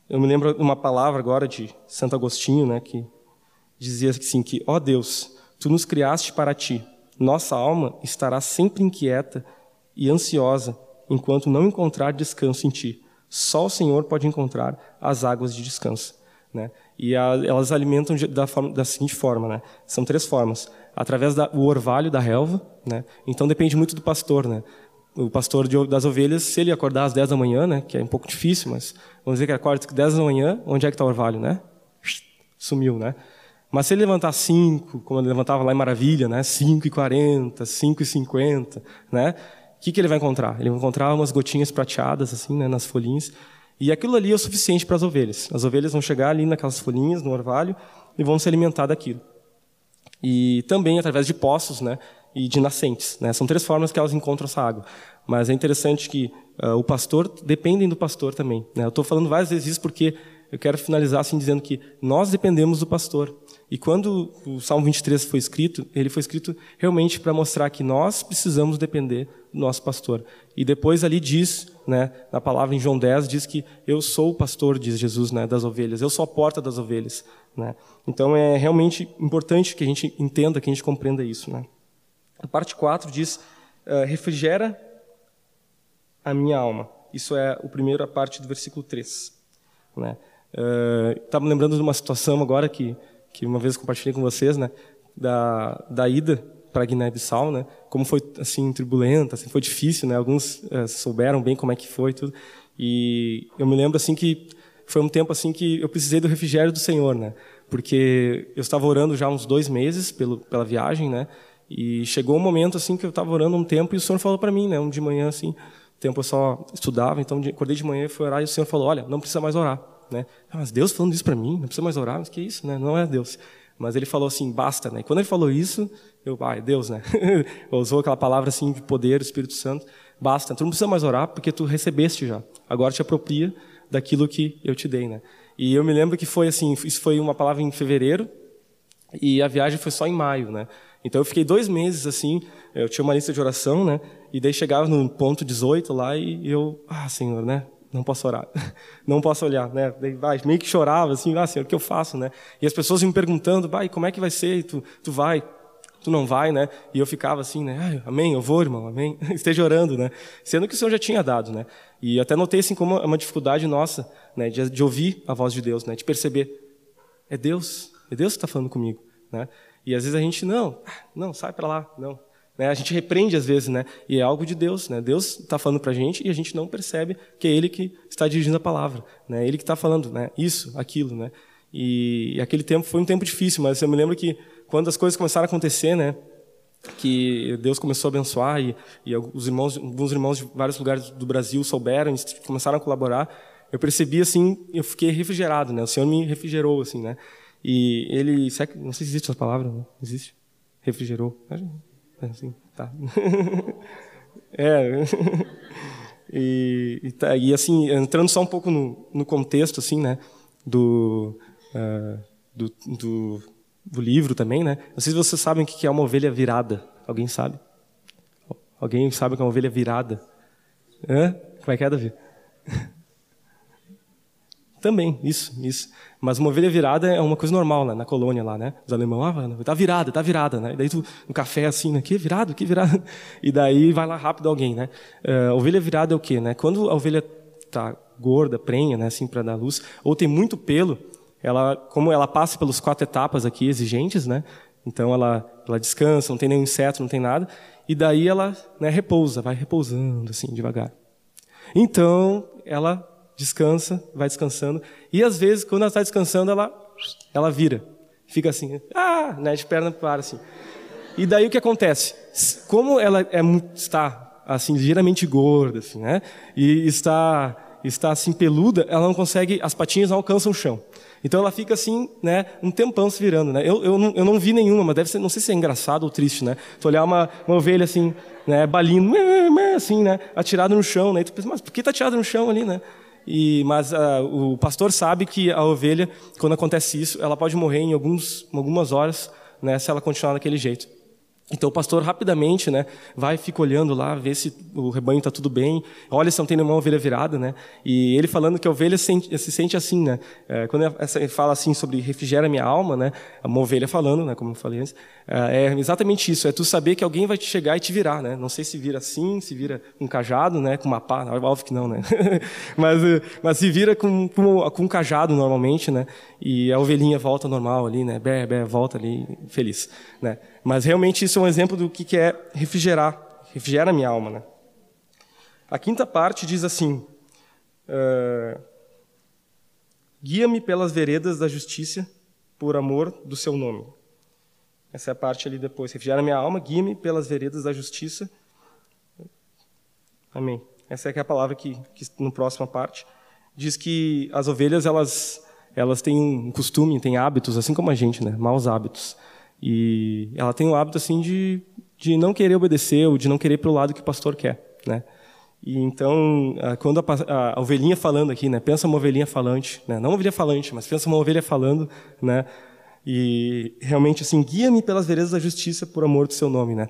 eu me lembro de uma palavra agora de Santo Agostinho, né? Que dizia assim que, ó oh Deus, tu nos criaste para ti nossa alma estará sempre inquieta e ansiosa enquanto não encontrar descanso em ti. Só o Senhor pode encontrar as águas de descanso. Né? E a, elas alimentam da, forma, da, seguinte forma, né? São três formas: através do orvalho da relva, né? Então depende muito do pastor, né? O pastor de, das ovelhas, se ele acordar às 10 da manhã, né? Que é um pouco difícil, mas vamos dizer que acorda às 10 da manhã, onde é que está o orvalho, né? Sumiu, né? Mas se ele levantar 5, como ele levantava lá em Maravilha, né? 5 e 40, 5 e 50, né? Que, que ele vai encontrar? Ele vai encontrar umas gotinhas prateadas, assim, né? nas folhinhas. E aquilo ali é o suficiente para as ovelhas. As ovelhas vão chegar ali naquelas folhinhas, no orvalho, e vão se alimentar daquilo. E também através de poços, né? E de nascentes. Né? São três formas que elas encontram essa água. Mas é interessante que uh, o pastor, dependem do pastor também. Né? Eu estou falando várias vezes isso porque eu quero finalizar assim dizendo que nós dependemos do pastor. E quando o Salmo 23 foi escrito, ele foi escrito realmente para mostrar que nós precisamos depender do nosso pastor. E depois ali diz, né, na palavra em João 10, diz que eu sou o pastor, diz Jesus, né, das ovelhas. Eu sou a porta das ovelhas. Né? Então é realmente importante que a gente entenda, que a gente compreenda isso. Né? A parte 4 diz, uh, refrigera a minha alma. Isso é a primeira parte do versículo 3. Né? Estava uh, lembrando de uma situação agora que que uma vez compartilhei com vocês, né, da, da ida para Guiné-Bissau, né, como foi assim turbulenta, assim, foi difícil, né, alguns é, souberam bem como é que foi tudo, e eu me lembro assim que foi um tempo assim que eu precisei do refrigério do Senhor, né, porque eu estava orando já uns dois meses pelo, pela viagem, né, e chegou um momento assim que eu estava orando um tempo e o Senhor falou para mim, né, um de manhã assim, tempo eu só estudava, então acordei de manhã e fui orar e o Senhor falou, olha, não precisa mais orar, né? Ah, mas Deus falando isso para mim, não precisa mais orar, mas que isso, né? Não é Deus. Mas ele falou assim, basta, né? E quando ele falou isso, eu, ah, é Deus, né? (laughs) Usou aquela palavra assim de poder, Espírito Santo, basta. Tu não precisa mais orar porque tu recebeste já. Agora te apropria daquilo que eu te dei, né? E eu me lembro que foi assim, isso foi uma palavra em fevereiro e a viagem foi só em maio, né? Então eu fiquei dois meses assim, eu tinha uma lista de oração, né? E daí chegava no ponto 18 lá e eu, ah, Senhor, né? Não posso orar, (laughs) não posso olhar, né? Vai, meio que chorava assim, ah, Senhor, o que eu faço, né? E as pessoas me perguntando, vai, como é que vai ser? E tu, tu vai, tu não vai, né? E eu ficava assim, né? amém, eu vou, irmão, amém. (laughs) Esteja orando, né? Sendo que o Senhor já tinha dado, né? E até notei assim como é uma dificuldade nossa, né? De, de ouvir a voz de Deus, né? De perceber, é Deus, é Deus que está falando comigo, né? E às vezes a gente não, não, sai para lá, não. Né? A gente repreende às vezes, né? E é algo de Deus, né? Deus está falando para a gente e a gente não percebe que é Ele que está dirigindo a palavra, né? Ele que está falando, né? Isso, aquilo, né? E, e, aquele tempo foi um tempo difícil, mas eu me lembro que quando as coisas começaram a acontecer, né? que Deus começou a abençoar e, e os irmãos, alguns irmãos de vários lugares do Brasil souberam, começaram a colaborar. Eu percebi assim, eu fiquei refrigerado, né? O Senhor me refrigerou assim, né? E ele, não sei se existe essa palavra, existe? Refrigerou. É assim, tá. (laughs) é. (laughs) E, e, tá, e, assim, entrando só um pouco no, no contexto, assim, né, do, uh, do, do, do, livro também, né, não sei se vocês sabem o que é uma ovelha virada. Alguém sabe? Alguém sabe o que é uma ovelha virada? Hã? Como é que é, Davi? (laughs) Também, isso, isso. Mas uma ovelha virada é uma coisa normal né, na colônia lá, né? Os alemães, ah, tá virada, tá virada, né? E daí tu, no café assim, né? Que virado, que virado. (laughs) E daí vai lá rápido alguém, né? Uh, ovelha virada é o quê, né? Quando a ovelha tá gorda, prenha, né? Assim, para dar luz, ou tem muito pelo, ela, como ela passa pelas quatro etapas aqui exigentes, né? Então ela, ela descansa, não tem nenhum inseto, não tem nada. E daí ela né, repousa, vai repousando assim, devagar. Então, ela descansa, vai descansando. E às vezes, quando ela está descansando, ela, ela vira. Fica assim, ah, né, de perna para assim. E daí o que acontece? Como ela é, está assim ligeiramente gorda, assim, né? E está está assim peluda, ela não consegue, as patinhas não alcançam o chão. Então ela fica assim, né, um tempão se virando, né? Eu, eu, não, eu não vi nenhuma, mas deve ser, não sei se é engraçado ou triste, né? Tu olhar uma, uma ovelha assim, né, balindo, assim, né, atirada no chão, né? E tu pensa, mas por que está atirada no chão ali, né? E, mas uh, o pastor sabe que a ovelha, quando acontece isso, ela pode morrer em alguns, algumas horas, né, se ela continuar daquele jeito. Então o pastor rapidamente, né, vai fica olhando lá, vê se o rebanho está tudo bem, olha se não tem nenhuma ovelha virada, né? E ele falando que a ovelha se sente, se sente assim, né? É, quando ele fala assim sobre refrigera minha alma, né? Uma ovelha falando, né? Como eu falei antes, é, é exatamente isso. É tu saber que alguém vai te chegar e te virar, né? Não sei se vira assim, se vira com um cajado, né? Com uma pá, óbvio que não, né? (laughs) mas, mas se vira com, com, com um cajado normalmente, né? E a ovelhinha volta normal ali, né? Bé, bé, volta ali feliz, né? Mas realmente isso é um exemplo do que é refrigerar, refrigera a minha alma. Né? A quinta parte diz assim: uh, Guia-me pelas veredas da justiça, por amor do seu nome. Essa é a parte ali depois. Refrigera a minha alma, guia-me pelas veredas da justiça. Amém. Essa é, é a palavra que, que na próxima parte diz que as ovelhas elas elas têm um costume, têm hábitos, assim como a gente, né? Maus hábitos. E ela tem o hábito assim de, de não querer obedecer ou de não querer para o lado que o pastor quer, né? E então, quando a, a, ovelhinha falando aqui, né? Pensa uma ovelhinha falante, né? Não uma ovelha falante, mas pensa uma ovelha falando, né? E realmente assim, guia-me pelas veredas da justiça por amor do seu nome, né?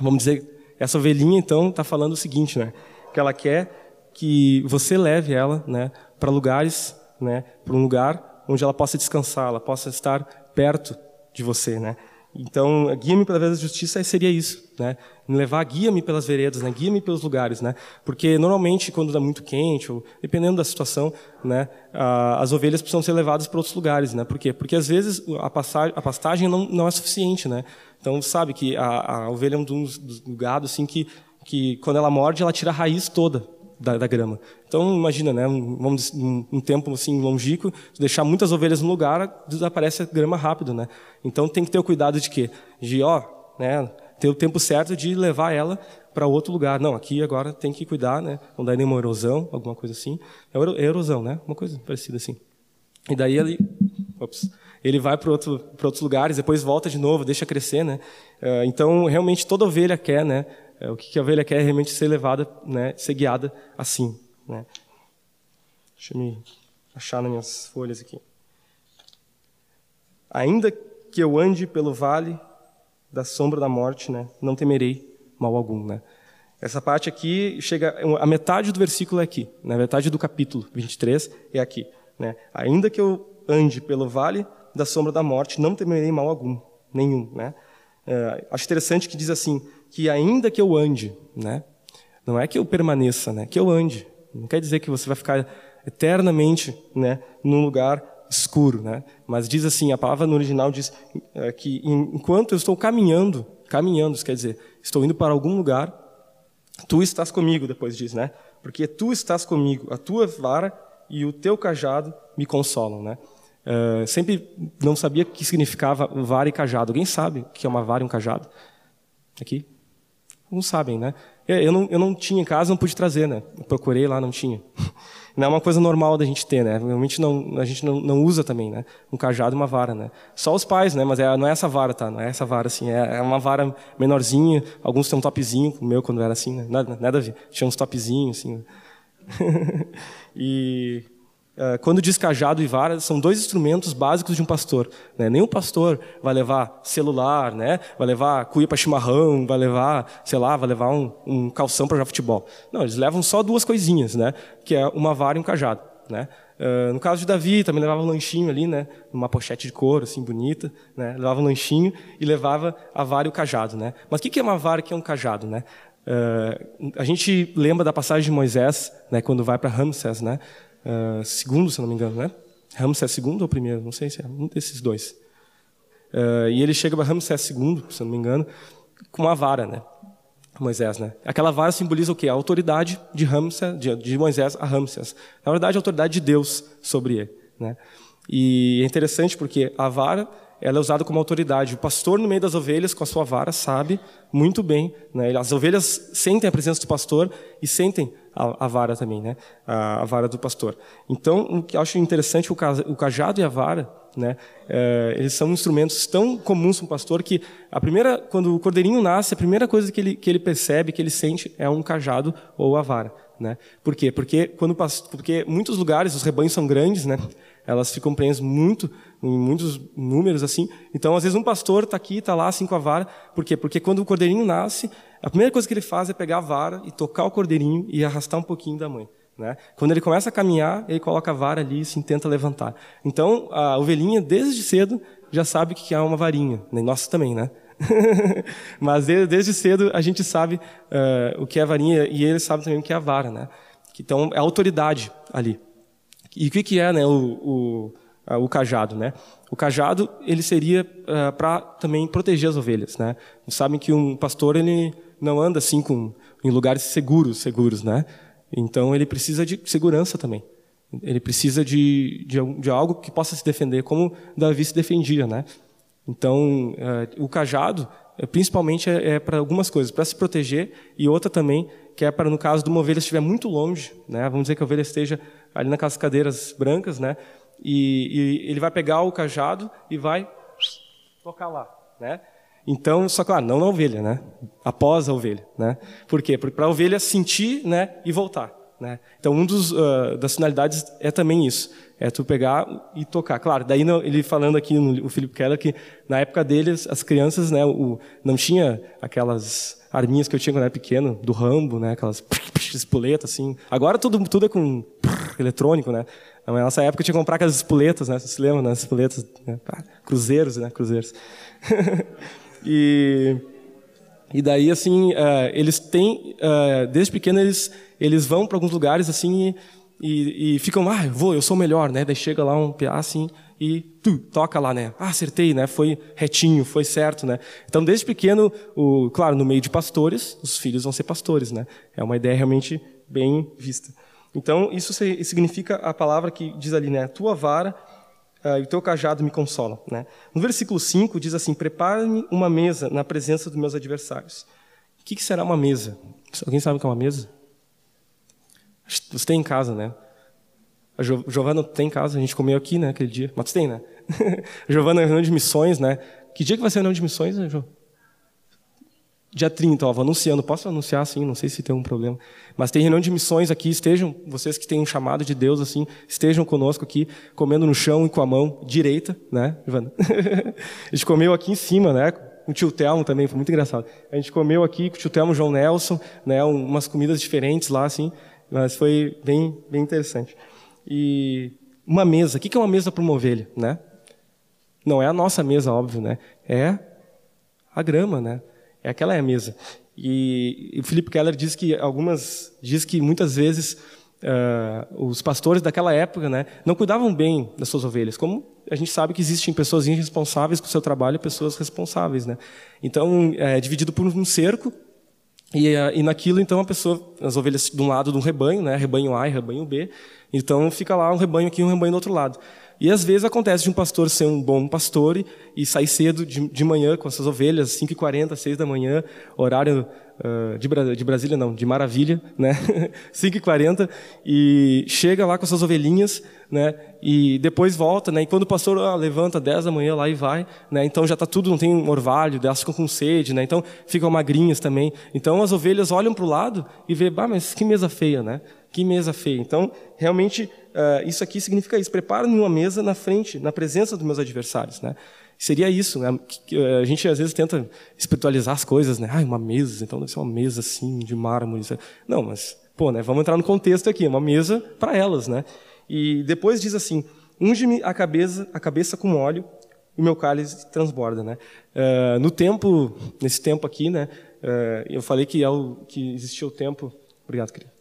Vamos dizer, essa ovelhinha então está falando o seguinte, né? Que ela quer que você leve ela, né, para lugares, né, para um lugar onde ela possa descansar, ela possa estar perto de você, né? Então, guia-me pela vereda da justiça seria isso, né? Me levar, guia-me pelas veredas, né? Guia-me pelos lugares, né? Porque normalmente quando está muito quente ou dependendo da situação, né? as ovelhas precisam ser levadas para outros lugares, né? Por quê? Porque às vezes a, passagem, a pastagem não, não é suficiente, né? Então sabe que a, a ovelha é um dos, do gado assim que que quando ela morde ela tira a raiz toda da, da, grama. Então, imagina, né, um, um, um tempo assim longínquo, deixar muitas ovelhas no lugar, desaparece a grama rápido, né? Então, tem que ter o cuidado de quê? De, ó, né, ter o tempo certo de levar ela para outro lugar. Não, aqui agora tem que cuidar, né? Não dar nenhuma erosão, alguma coisa assim. É, é erosão, né? Uma coisa parecida assim. E daí ele, ops, ele vai para outro, outros lugares, depois volta de novo, deixa crescer, né? Uh, então, realmente, toda ovelha quer, né? É, o que a ovelha quer é realmente ser levada, né, ser guiada assim. Né? Deixa eu me achar nas minhas folhas aqui. Ainda que eu ande pelo vale da sombra da morte, né, não temerei mal algum. Né? Essa parte aqui chega, a metade do versículo é aqui, na né, metade do capítulo 23 é aqui. Né? Ainda que eu ande pelo vale da sombra da morte, não temerei mal algum, nenhum. Né? É, acho interessante que diz assim: que ainda que eu ande, né? Não é que eu permaneça, né? Que eu ande. Não quer dizer que você vai ficar eternamente, né, num lugar escuro, né? Mas diz assim, a palavra no original diz é, que enquanto eu estou caminhando, caminhando, isso quer dizer, estou indo para algum lugar, tu estás comigo, depois diz, né? Porque tu estás comigo, a tua vara e o teu cajado me consolam, né? Uh, sempre não sabia o que significava vara e cajado. Alguém sabe o que é uma vara e um cajado? Aqui? Alguns sabem, né? Eu não, eu não tinha em casa, não pude trazer, né? Eu procurei lá, não tinha. (laughs) Não é uma coisa normal da gente ter, né? Realmente não, a gente não, não usa também, né? Um cajado e uma vara, né? Só os pais, né? Mas é, não é essa vara, tá? Não é essa vara, assim. É, é uma vara menorzinha. Alguns têm um topzinho, o meu quando era assim, né? Nada, nada a ver. Tinha uns topzinhos, assim. (laughs) e quando diz cajado e vara, são dois instrumentos básicos de um pastor. Né? Nenhum pastor vai levar celular, né? vai levar cuia para chimarrão, vai levar, sei lá, vai levar um, um calção para jogar futebol. Não, eles levam só duas coisinhas, né? que é uma vara e um cajado. Né? Uh, no caso de Davi, também levava um lanchinho ali, né? uma pochete de couro, assim, bonita. Né? Levava um lanchinho e levava a vara e o cajado. Né? Mas o que é uma vara que é um cajado? Né? Uh, a gente lembra da passagem de Moisés, né? quando vai para Ramsés, né? Uh, segundo, se não me engano, né? Ramsés segundo ou primeiro, não sei se é um desses dois. Uh, e ele chega para Ramsés segundo, se não me engano, com uma vara, né? Moisés, né? Aquela vara simboliza o quê? A autoridade de Ramsés, de, de Moisés a Ramsés. Na verdade, a autoridade de Deus sobre ele, né? E é interessante porque a vara ela é usada como autoridade. O pastor no meio das ovelhas, com a sua vara, sabe muito bem. Né? As ovelhas sentem a presença do pastor e sentem a, a vara também, né? A, a, vara do pastor. Então, o que eu acho interessante, o, o cajado e a vara, né? É, eles são instrumentos tão comuns para o pastor que a primeira, quando o cordeirinho nasce, a primeira coisa que ele, que ele percebe, que ele sente, é um cajado ou a vara. Né? Por quê? Porque, quando, porque muitos lugares, os rebanhos são grandes, né? elas ficam presas muito, em muitos números assim. Então, às vezes, um pastor está aqui, está lá, assim, com a vara. Por quê? Porque quando o cordeirinho nasce, a primeira coisa que ele faz é pegar a vara e tocar o cordeirinho e arrastar um pouquinho da mãe. Né? Quando ele começa a caminhar, ele coloca a vara ali e se tenta levantar. Então, a ovelhinha, desde cedo, já sabe que é uma varinha. Né? Nossa também, né? (laughs) Mas desde cedo a gente sabe uh, o que é varinha e ele sabe também o que é a vara, né? Então é autoridade ali. E o que, que é né, o, o, o cajado? Né? O cajado ele seria uh, para também proteger as ovelhas. Né? Sabem que um pastor ele não anda assim com, em lugares seguros, seguros, né? Então ele precisa de segurança também. Ele precisa de, de, de algo que possa se defender, como Davi se defendia, né? Então uh, o cajado eh, principalmente é, é para algumas coisas, para se proteger e outra também que é para no caso de uma ovelha estiver muito longe, né? Vamos dizer que a ovelha esteja ali naquelas cadeiras brancas, né? E, e ele vai pegar o cajado e vai tocar lá, né? Então, só que, não na ovelha, né? Após a ovelha, né? Por quê? Porque para a ovelha sentir, né, e voltar, né? Então, um dos uh, das finalidades é também isso, é tu pegar e tocar. Claro, daí ele falando aqui no o Felipe Keller que na época deles as crianças, né, o, não tinha aquelas arminhas que eu tinha quando era pequeno, do Rambo, né, aquelas espoletas assim. Agora tudo tudo é com eletrônico, né? Na nossa época eu tinha que comprar aquelas espoletas, né? Vocês se lembram, né? Espoletas, né? cruzeiros, né? Cruzeiros. (laughs) e e daí assim uh, eles têm uh, desde pequeno eles eles vão para alguns lugares assim e, e, ficam ah eu vou eu sou melhor né? Daí chega lá um piá assim e tu, toca lá né? Ah acertei né? Foi retinho foi certo né? Então desde pequeno o claro no meio de pastores os filhos vão ser pastores né? É uma ideia realmente bem vista. Então isso significa a palavra que diz ali né? Tua vara e o teu cajado me consolam. Né? No versículo 5 diz assim: Prepara-me uma mesa na presença dos meus adversários. O que, que será uma mesa? Alguém sabe o que é uma mesa? Você tem em casa, né? A jo Giovana tem em casa, a gente comeu aqui, né, aquele dia. Mas tem, né? (laughs) Giovana é reunião de missões, né? Que dia que vai ser a reunião de missões, né, Jo? Dia 30, ó, vou anunciando. Posso anunciar assim? Não sei se tem um problema. Mas tem reunião de missões aqui. Estejam, vocês que têm um chamado de Deus assim, estejam conosco aqui, comendo no chão e com a mão direita, né, Ivana? (laughs) a gente comeu aqui em cima, né? Com o tio Telmo também, foi muito engraçado. A gente comeu aqui com o tio Telmo João Nelson, né? Umas comidas diferentes lá, assim. Mas foi bem, bem interessante. E uma mesa. O que é uma mesa para uma ovelha, né? Não é a nossa mesa, óbvio, né? É a grama, né? É aquela é a mesa. E, e o Felipe Keller diz que algumas diz que muitas vezes uh, os pastores daquela época, né, não cuidavam bem das suas ovelhas. Como a gente sabe que existem pessoas irresponsáveis com o seu trabalho e pessoas responsáveis, né? Então é dividido por um cerco e, uh, e naquilo então a pessoa as ovelhas de um lado de um rebanho, né? Rebanho A e rebanho B. Então fica lá um rebanho aqui e um rebanho do outro lado. E às vezes acontece de um pastor ser um bom pastor e, sair cedo de, de manhã com essas ovelhas, 5h40, 6 da manhã, horário uh, de, de, Brasília, não, de Maravilha, né? (laughs) 5h40, e chega lá com essas ovelhinhas, né? E depois volta, né? E quando o pastor ah, levanta 10 da manhã lá e vai, né? Então já está tudo, não tem um orvalho, elas ficam com sede, né? Então ficam magrinhas também. Então as ovelhas olham para o lado e vê, bah, mas que mesa feia, né? Que mesa feia. Então, realmente, uh, isso aqui significa isso. Prepara-me uma mesa na frente, na presença dos meus adversários, né? Seria isso, né? Eh, a gente às vezes tenta espiritualizar as coisas, né? Ah, uma mesa, então deve ser uma mesa assim, de mármore. Não, mas, pô, né? Vamos entrar no contexto aqui, uma mesa para elas, né? E depois diz assim: unge-me a cabeça, a cabeça com óleo, o meu cálice transborda, né? Uh, no tempo, nesse tempo aqui, né? Uh, eu falei que, é o, que existia o tempo. Obrigado, querido.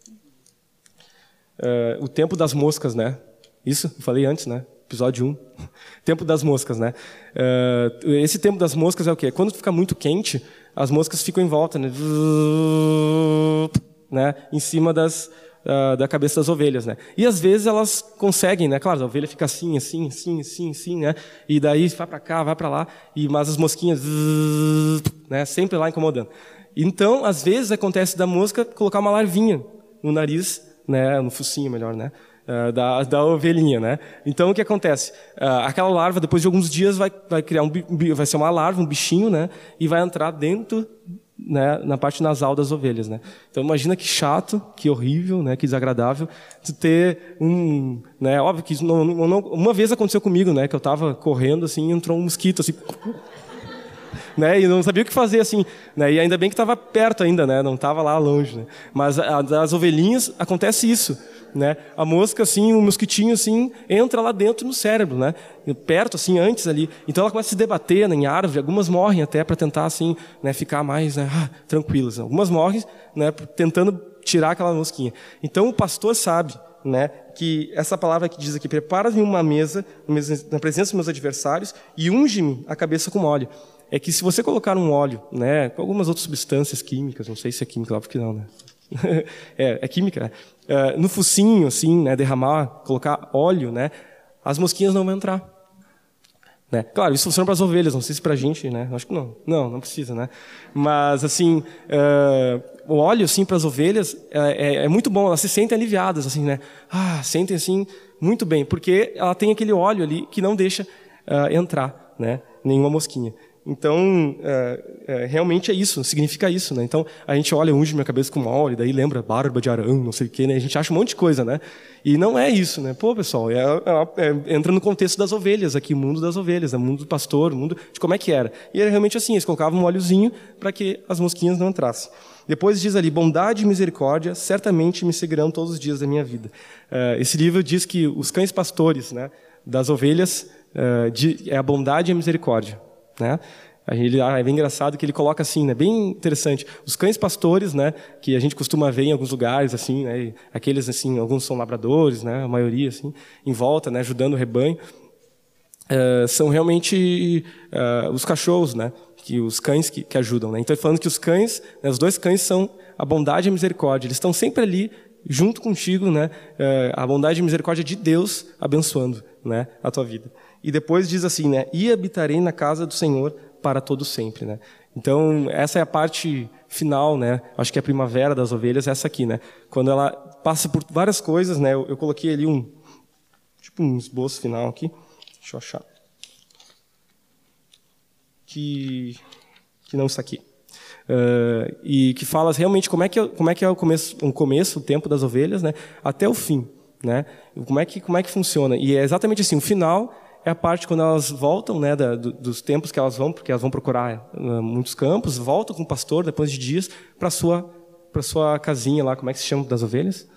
Uh, o tempo das moscas, né? Isso, eu falei antes, né? Episódio 1. (laughs) tempo das moscas, né? Uh, esse tempo das moscas é o quê? Quando fica muito quente, as moscas ficam em volta, né? (laughs) né? Em cima das, uh, da cabeça das ovelhas, né? E às vezes elas conseguem, né? Claro, a ovelha fica assim, assim, assim, assim, assim, né? E daí vai para cá, vai para lá, e mas as mosquinhas, (laughs) né? Sempre lá incomodando. Então, às vezes acontece da mosca colocar uma larvinha no nariz né, no focinho melhor, né, uh, da, da ovelhinha, né. Então o que acontece? Uh, aquela larva depois de alguns dias vai, vai criar um vai ser uma larva, um bichinho, né, e vai entrar dentro né, na parte nasal das ovelhas, né. Então imagina que chato, que horrível, né, que desagradável, de ter um, né, óbvio que não, não, uma vez aconteceu comigo, né, que eu estava correndo assim, e entrou um mosquito assim né? E não sabia o que fazer assim, né? E ainda bem que estava perto ainda, né? Não estava lá longe, né? Mas as ovelhinhas acontece isso, né? A mosca assim, o mosquitinho assim entra lá dentro no cérebro, né? Perto assim antes ali. Então ela começa a se debater né, em árvore. Algumas morrem até para tentar assim, né? Ficar mais né, ah, tranquilas. Algumas morrem, né? Tentando tirar aquela mosquinha. Então o pastor sabe né, que essa palavra que diz aqui, prepara-me uma mesa na presença dos meus adversários e unge-me a cabeça com óleo é que se você colocar um óleo, né, com algumas outras substâncias químicas, não sei se é química, óbvio que não, né? (laughs) é, é, química, né? Uh, no focinho, assim, né, derramar, colocar óleo, né, as mosquinhas não vão entrar. Né? Claro, isso funciona para as ovelhas, não sei se para a gente, né? Acho que não. Não, não precisa, né? Mas, assim, uh, o óleo, assim, para as ovelhas é, é, é, muito bom, elas se sentem aliviadas, assim, né? Ah, sentem, assim, muito bem, porque ela tem aquele óleo ali que não deixa uh, entrar, né? Nenhuma mosquinha. Então, é, é, realmente é isso, significa isso, né? Então, a gente olha, unge minha cabeça com óleo, daí lembra barba de arão, não sei o quê, né? A gente acha um monte de coisa, né? E não é isso, né? Pô, pessoal, é, é, é entra no contexto das ovelhas aqui, o mundo das ovelhas, né? mundo do pastor, mundo de como é que era. E era realmente assim, eles colocavam um óleozinho para que as mosquinhas não entrassem. Depois diz ali, bondade e misericórdia certamente me seguirão todos os dias da minha vida. Uh, esse livro diz que os cães pastores, né, das ovelhas, de, é a bondade e a misericórdia. Né? Ele, ah, é bem engraçado que ele coloca assim, né, bem interessante. Os cães pastores, né, que a gente costuma ver em alguns lugares, assim, né, aqueles assim, alguns são labradores, né, a maioria assim, em volta, né, ajudando o rebanho, uh, são realmente uh, os cachorros, né, que os cães que, que ajudam, né. Então, falando que os cães, né, os dois cães são a bondade e a misericórdia. Eles estão sempre ali junto contigo, né, uh, a bondade e a misericórdia de Deus abençoando, né, a tua vida. E depois diz assim, né? E habitarei na casa do Senhor para todo sempre, né? Então, essa é a parte final, né? Acho que é a primavera das ovelhas é essa aqui, né? Quando ela passa por várias coisas, né? Eu, eu coloquei ali um tipo um esboço final aqui. Deixa eu achar. Que que não está aqui. Uh, e que fala realmente como é que como é que é o começo, o começo, o tempo das ovelhas, né? Até o fim, né? Como é que como é que funciona? E é exatamente assim, o final é a parte quando elas voltam, né, da, do, dos tempos que elas vão, porque elas vão procurar uh, muitos campos, voltam com o pastor depois de dias para sua para sua casinha lá, como é que se chama das ovelhas?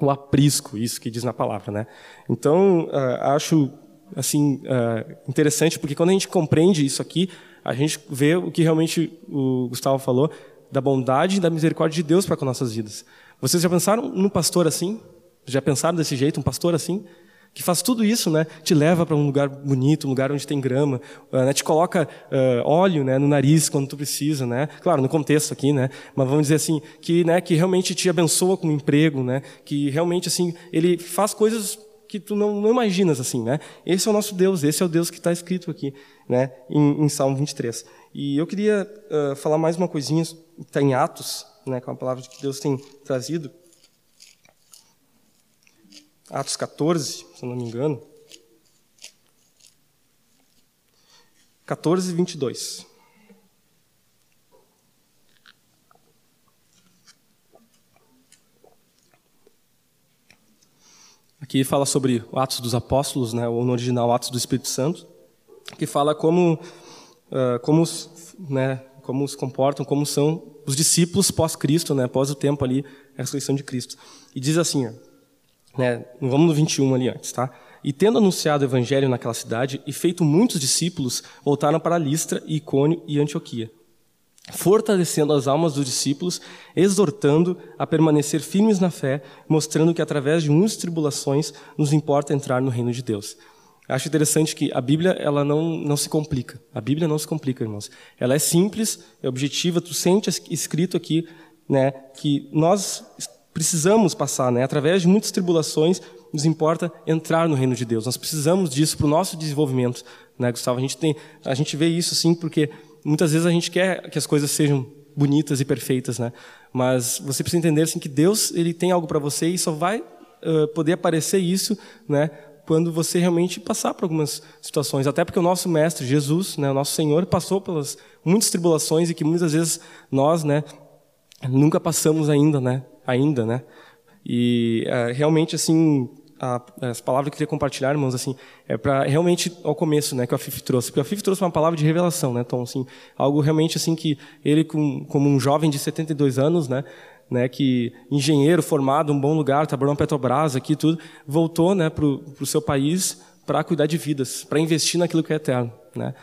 O aprisco, isso que diz na palavra, né? Então uh, acho assim uh, interessante porque quando a gente compreende isso aqui, a gente vê o que realmente o Gustavo falou da bondade e da misericórdia de Deus para com nossas vidas. Vocês já pensaram num pastor assim? Já pensaram desse jeito, um pastor assim? Que faz tudo isso, né? Te leva para um lugar bonito, um lugar onde tem grama, uh, né? te coloca uh, óleo, né, no nariz quando tu precisa, né? Claro, no contexto aqui, né? Mas vamos dizer assim que, né, que realmente te abençoa com um emprego, né? Que realmente assim ele faz coisas que tu não, não imaginas assim, né? Esse é o nosso Deus, esse é o Deus que está escrito aqui, né? Em, em, Salmo 23. E eu queria uh, falar mais uma coisinha está em Atos, né? Com a palavra que Deus tem trazido. Atos 14, se não me engano. 14, 22. Aqui fala sobre o Atos dos Apóstolos, né, ou no original Atos do Espírito Santo, que fala como, uh, como, né, como se comportam, como são os discípulos pós-Cristo, né, após o tempo ali, a ressurreição de Cristo. E diz assim, ó, né, vamos no 21 ali antes, tá? E tendo anunciado o evangelho naquela cidade e feito muitos discípulos, voltaram para Listra, Icônio e Antioquia, fortalecendo as almas dos discípulos, exortando a permanecer firmes na fé, mostrando que através de muitas tribulações nos importa entrar no reino de Deus. Acho interessante que a Bíblia ela não, não se complica. A Bíblia não se complica, irmãos. Ela é simples, é objetiva. Tu sente escrito aqui, né, que nós precisamos passar, né? Através de muitas tribulações, nos importa entrar no reino de Deus. Nós precisamos disso para o nosso desenvolvimento, né, Gustavo? A gente tem, a gente vê isso assim porque muitas vezes a gente quer que as coisas sejam bonitas e perfeitas, né? Mas você precisa entender assim que Deus ele tem algo para você e só vai uh, poder aparecer isso, né? Quando você realmente passar por algumas situações, até porque o nosso mestre Jesus, né, o nosso Senhor, passou pelas muitas tribulações e que muitas vezes nós, né, nunca passamos ainda, né? ainda, né? E é, realmente, assim, a, as palavras que eu queria compartilhar, irmãos, assim, é para realmente ao começo, né, que a FIF trouxe. Porque a FIF trouxe uma palavra de revelação, né, então, assim, algo realmente, assim, que ele, com, como um jovem de 72 anos, né, né, que engenheiro formado, um bom lugar, trabalhou na Petrobras aqui tudo, voltou, né, para o seu país para cuidar de vidas, para investir naquilo que é eterno, né.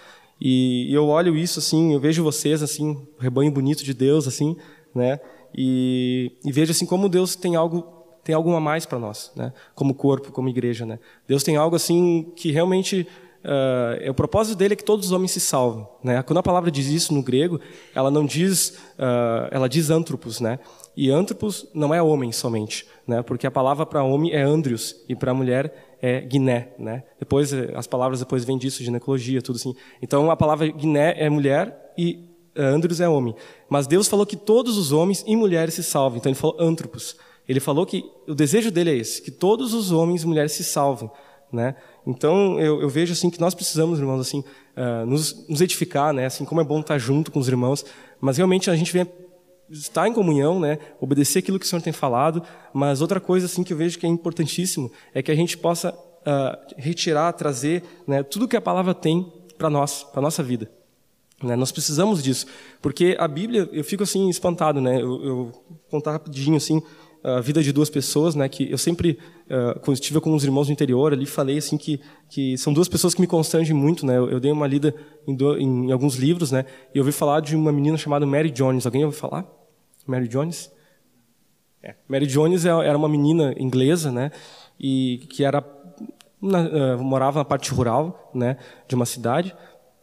E, e eu olho isso, assim, eu vejo vocês, assim, rebanho bonito de Deus, assim, né, e, e veja assim como Deus tem algo tem algo a mais para nós, né? Como corpo, como igreja, né? Deus tem algo assim que realmente uh, é o propósito dele é que todos os homens se salvem, né? Quando a palavra diz isso no grego, ela não diz, uh, ela diz antropos, né? E antropos não é homem somente, né? Porque a palavra para homem é andrios e para mulher é guiné, né? Depois as palavras depois vêm disso, ginecologia, tudo assim. Então a palavra guiné é mulher e Andros é homem. Mas Deus falou que todos os homens e mulheres se salvem. Então ele falou antropos. Ele falou que o desejo dele é esse, que todos os homens e mulheres se salvem. Né? Então eu, eu, vejo assim que nós precisamos, irmãos, assim, uh, nos, nos, edificar, né? Assim como é bom estar junto com os irmãos, mas realmente a gente vem estar em comunhão, né? Obedecer aquilo que o Senhor tem falado. Mas outra coisa assim que eu vejo que é importantíssimo é que a gente possa uh, retirar, trazer, né? Tudo que a palavra tem para nós, para nossa vida. Né? Nós precisamos disso, porque a Bíblia, eu fico assim espantado, né? Eu, eu contar rapidinho assim a vida de duas pessoas, né? Que eu sempre, uh, estive com uns irmãos do interior ali, falei assim que que são duas pessoas que me constrangem muito, né? Eu, eu dei uma lida em, do, em, alguns livros, né? E ouvi falar de uma menina chamada Mary Jones. Alguém ouviu falar? Mary Jones? É. Mary Jones é, era uma menina inglesa, né? E que era na, uh, morava na parte rural, né? De uma cidade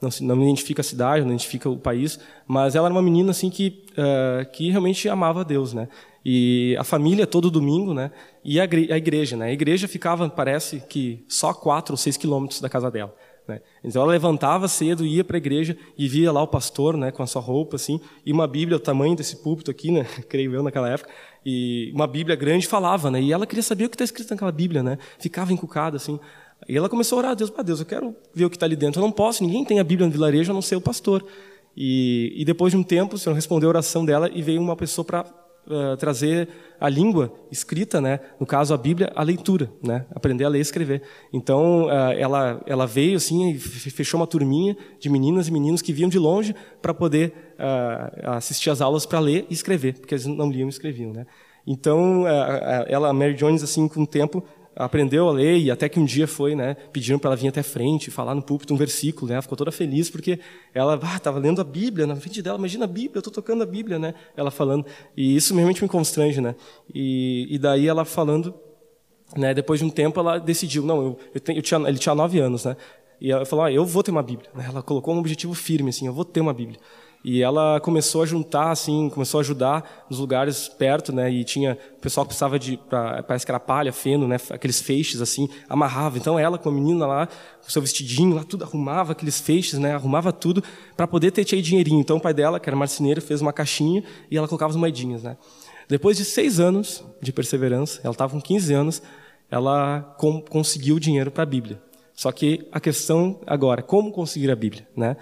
não, não identifica a cidade, não identifica o país, mas ela era uma menina assim que uh, que realmente amava Deus, né? E a família todo domingo, né? E a, a igreja, né? A igreja ficava, parece que só quatro ou seis quilômetros da casa dela. Né? Então ela levantava cedo, ia para a igreja e via lá o pastor, né, com a sua roupa assim, e uma Bíblia, o tamanho desse púlpito aqui, né, (laughs) creio eu naquela época, e uma Bíblia grande falava, né, e ela queria saber o que está escrito naquela Bíblia, né, ficava encucada assim. E ela começou a orar a Deus, para Deus, eu quero ver o que está ali dentro. Eu não posso, ninguém tem a Bíblia no vilarejo, a não ser o pastor. E, e depois de um tempo, o Senhor respondeu a oração dela e veio uma pessoa para uh, eh, trazer a língua escrita, né? No caso a Bíblia, a leitura, né? Aprender a ler e escrever. Então uh, ela ela veio assim e fechou uma turminha de meninas e meninos que vinham de longe para poder uh, assistir às aulas para ler e escrever, porque eles não liam e escreviam, né? Então ela, Mary Jones, assim com o tempo aprendeu a ler e até que um dia foi, né, pediram para ela vir até frente, falar no púlpito um versículo, né, ela ficou toda feliz porque ela estava ah, lendo a Bíblia na frente dela, imagina a Bíblia, eu estou tocando a Bíblia, né, ela falando, e isso realmente me constrange, né, e, e daí ela falando, né, depois de um tempo, ela decidiu, não, eu, eu, tenho, eu tinha, ele tinha nove anos, né? E ela falou, ah, eu vou ter uma Bíblia. Ela colocou um objetivo firme, assim, eu vou ter uma Bíblia. E ela começou a juntar, assim, começou a ajudar nos lugares perto, né? E tinha o pessoal que precisava de, pra, parece que era palha, feno, né? Aqueles feixes, assim, amarrava. Então ela, com a menina lá, com seu vestidinho lá, tudo, arrumava aqueles feixes, né? Arrumava tudo para poder ter aí dinheirinho. Então o pai dela, que era marceneiro, fez uma caixinha e ela colocava as moedinhas, né? Depois de seis anos de perseverança, ela estava com 15 anos, ela com, conseguiu dinheiro para a Bíblia. Só que a questão agora, como conseguir a Bíblia, né?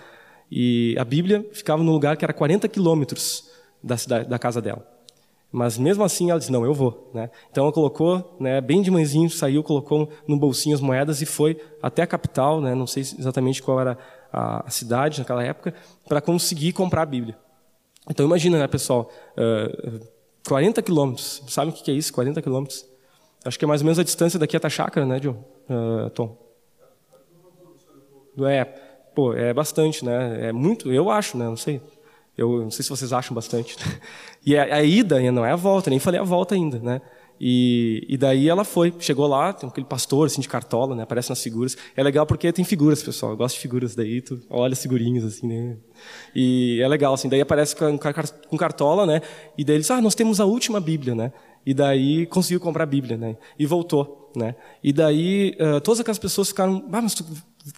E a Bíblia ficava num lugar que era 40 quilômetros da, da casa dela. Mas mesmo assim ela disse, não, eu vou. Né? Então ela colocou, né, bem de manhãzinho, saiu, colocou no bolsinho as moedas e foi até a capital, né, não sei exatamente qual era a, cidade naquela época, para conseguir comprar a Bíblia. Então imagina, né, pessoal, uh, 40 quilômetros, sabe o que é isso, 40 quilômetros? Acho que é mais ou menos a distância daqui até a chácara, né, John? Uh, Tom? É, Pô, é bastante, né? É muito, eu acho, né? Não sei. Eu não sei se vocês acham bastante. E a, a ida não é a volta, nem falei a volta ainda, né? E, e, daí ela foi, chegou lá, tem aquele pastor assim de cartola, né? Aparece nas figuras. É legal porque tem figuras, pessoal. Eu gosto de figuras daí, tu olha as figurinhas assim, né? E é legal assim. Daí aparece com, com cartola, né? E daí eles, ah, nós temos a última Bíblia, né? E daí conseguiu comprar a Bíblia, né? E voltou, né? E daí uh, todas aquelas pessoas ficaram, ah, mas tu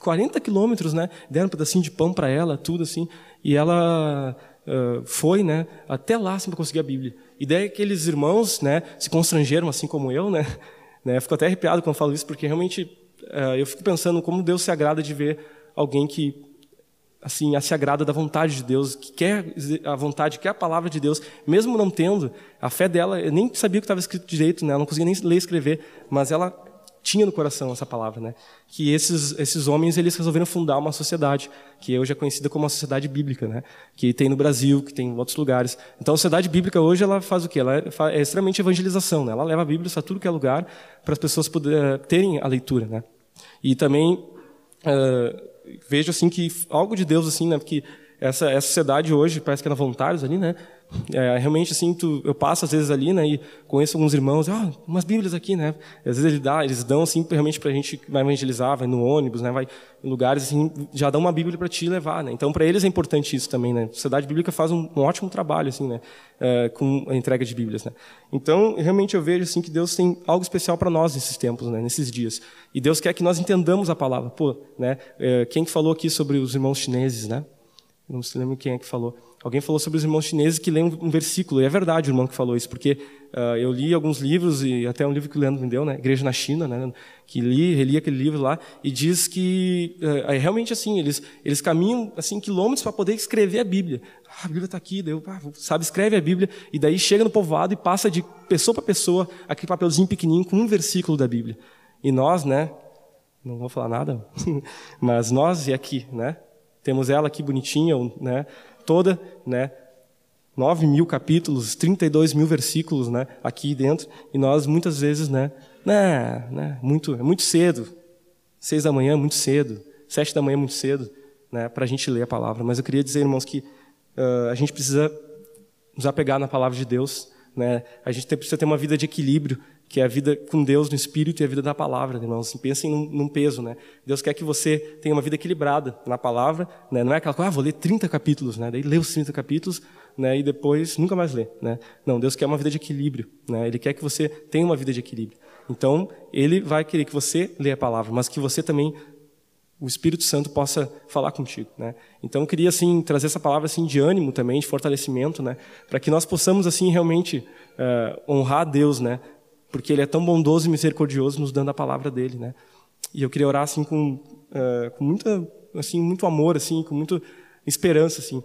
40 quilômetros, né? Deram um pedacinho de pão para ela, tudo assim. E ela uh, foi, né? Até lá assim, para conseguir a Bíblia. E daí aqueles irmãos, né? Se constrangeram, assim como eu, né? (laughs) né? Fico até arrepiado quando falo isso, porque realmente uh, eu fico pensando como Deus se agrada de ver alguém que assim se agrada da vontade de Deus, que quer a vontade, quer a palavra de Deus, mesmo não tendo a fé dela, eu nem sabia o que estava escrito direito, né? Ela não conseguia nem ler e escrever, mas ela tinha no coração essa palavra, né? Que esses esses homens eles resolveram fundar uma sociedade que hoje é conhecida como a sociedade bíblica, né? Que tem no Brasil, que tem em outros lugares. Então a sociedade bíblica hoje ela faz o quê? Ela é, é extremamente evangelização, né? Ela leva a Bíblia para tudo que é lugar para as pessoas poderem terem a leitura, né? E também uh, vejo assim que algo de Deus assim, né? Porque essa, essa sociedade hoje parece que é voluntários ali, né? É, realmente, assim, eu passo às vezes ali, né, e conheço alguns irmãos, ah, umas bíblias aqui, né, e, às vezes ele dá, eles dão, assim, realmente para a gente vai evangelizar, vai no ônibus, né, vai em lugares, assim, já dão uma bíblia para te levar, né, então para eles é importante isso também, né, a Sociedade Bíblica faz um, um ótimo trabalho, assim, né, é, com a entrega de bíblias, né, então realmente eu vejo, assim, que Deus tem algo especial para nós nesses tempos, né, nesses dias, e Deus quer que nós entendamos a palavra, pô, né, é, quem falou aqui sobre os irmãos chineses, né, não se lembro quem é que falou, Alguém falou sobre os irmãos chineses que leem um versículo, e é verdade o irmão que falou isso, porque uh, eu li alguns livros, e até um livro que o Leandro me deu, né, Igreja na China, né, que li, reli aquele livro lá, e diz que uh, é realmente assim, eles, eles caminham assim quilômetros para poder escrever a Bíblia. Ah, a Bíblia está aqui, daí, ah, sabe, escreve a Bíblia, e daí chega no povoado e passa de pessoa para pessoa aquele papelzinho pequenininho com um versículo da Bíblia. E nós, né, não vou falar nada, (laughs) mas nós e aqui, né, temos ela aqui bonitinha, né, toda, né? 9 mil capítulos, 32 mil versículos, né? Aqui dentro. E nós, muitas vezes, né? Né, né muito, é muito cedo. Seis da manhã é muito cedo. Sete da manhã é muito cedo, né? Para a gente ler a palavra. Mas eu queria dizer, irmãos, que uh, a gente precisa nos apegar na palavra de Deus, né? A gente precisa ter uma vida de equilíbrio que é a vida com Deus no Espírito e a vida da palavra, irmãos. Assim, pensem num, num, peso, né? Deus quer que você tenha uma vida equilibrada na palavra, né? Não é aquela coisa, ah, vou ler 30 capítulos, né? Daí lê os 30 capítulos, né? E depois nunca mais lê, né? Não, Deus quer uma vida de equilíbrio, né? Ele quer que você tenha uma vida de equilíbrio. Então, Ele vai querer que você leia a palavra, mas que você também o Espírito Santo possa falar contigo, né? Então eu queria assim trazer essa palavra assim de ânimo também, de fortalecimento, né? Para que nós possamos assim realmente uh, honrar a Deus, né? Porque ele é tão bondoso e misericordioso nos dando a palavra dele, né? E eu queria orar assim com, uh, com muita, assim, muito amor, assim, com muita esperança, assim,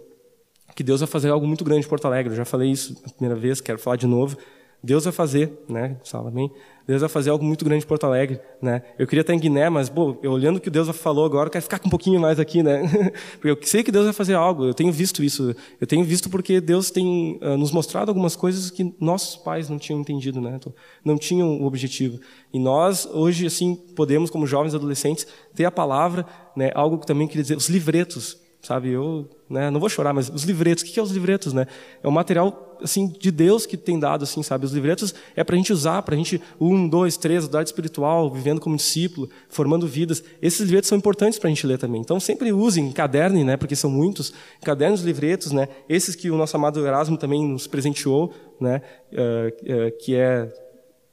que Deus vai fazer algo muito grande em Porto Alegre. Eu já falei isso a primeira vez, quero falar de novo. Deus vai fazer, né? Salve, amém. Deus vai fazer algo muito grande em Porto Alegre, né? Eu queria estar em Guiné, mas, pô, eu olhando o que Deus falou agora, eu quero ficar com um pouquinho mais aqui, né? (laughs) Porque eu sei que Deus vai fazer algo, eu tenho visto isso. Eu tenho visto porque Deus tem uh, nos mostrado algumas coisas que nossos pais não tinham entendido, né? Não tinham o objetivo. E nós, hoje, assim, podemos, como jovens adolescentes, ter a palavra, né? Algo que também queria dizer, os livretos sabe? Eu né, não vou chorar, mas os livretos, o que é os livretos? Né? É um material assim de Deus que tem dado, assim, sabe? Os livretos é para a gente usar, para a gente, um, dois, três, idade espiritual, vivendo como discípulo, formando vidas. Esses livretos são importantes para a gente ler também. Então, sempre usem, cadernem, né? Porque são muitos. Cadernos, livretos, né? Esses que o nosso amado Erasmo também nos presenteou, né? Uh, uh, que é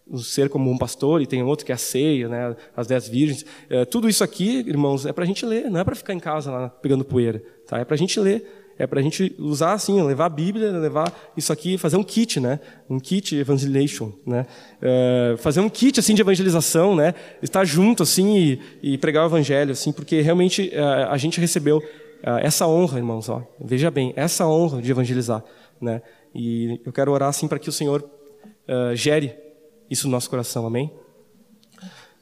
o ser como um pastor, e tem outro que é a ceia, né, as dez virgens. É, tudo isso aqui, irmãos, é para a gente ler, não é para ficar em casa lá pegando poeira. Tá? É para a gente ler, é para a gente usar assim, levar a Bíblia, levar isso aqui, fazer um kit, né, um kit evangelization, né, é, fazer um kit assim de evangelização, né, estar junto assim e, e pregar o evangelho, assim, porque realmente é, a gente recebeu é, essa honra, irmãos, ó, veja bem, essa honra de evangelizar, né, e eu quero orar assim para que o Senhor uh, gere isso no nosso coração, amém?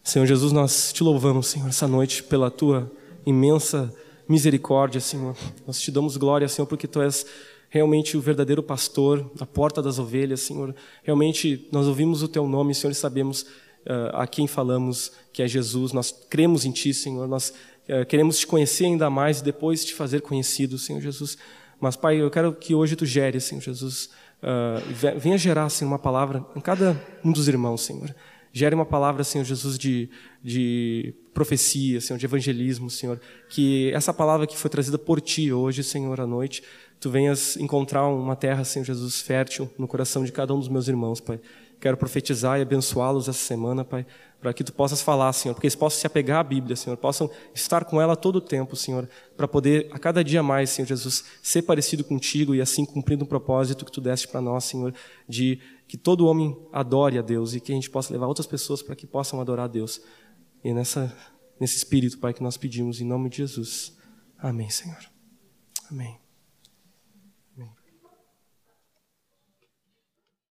Senhor Jesus, nós te louvamos, Senhor, essa noite pela tua imensa misericórdia, Senhor. Nós te damos glória, Senhor, porque tu és realmente o verdadeiro pastor, a porta das ovelhas, Senhor. Realmente nós ouvimos o teu nome, Senhor, e sabemos uh, a quem falamos, que é Jesus. Nós cremos em ti, Senhor. Nós uh, queremos te conhecer ainda mais e depois te fazer conhecido, Senhor Jesus. Mas, Pai, eu quero que hoje tu gere, Senhor Jesus, uh, venha gerar assim, uma palavra em cada um dos irmãos, Senhor. Gere uma palavra, Senhor Jesus, de, de profecia, Senhor, de evangelismo, Senhor. Que essa palavra que foi trazida por Ti hoje, Senhor, à noite, Tu venhas encontrar uma terra, Senhor Jesus, fértil no coração de cada um dos meus irmãos, Pai. Quero profetizar e abençoá-los essa semana, Pai, para que tu possas falar, Senhor, porque eles possam se apegar à Bíblia, Senhor, possam estar com ela todo o tempo, Senhor, para poder a cada dia mais, Senhor Jesus, ser parecido contigo e assim cumprindo um propósito que tu deste para nós, Senhor, de que todo homem adore a Deus e que a gente possa levar outras pessoas para que possam adorar a Deus. E nessa nesse espírito, Pai, que nós pedimos em nome de Jesus. Amém, Senhor. Amém.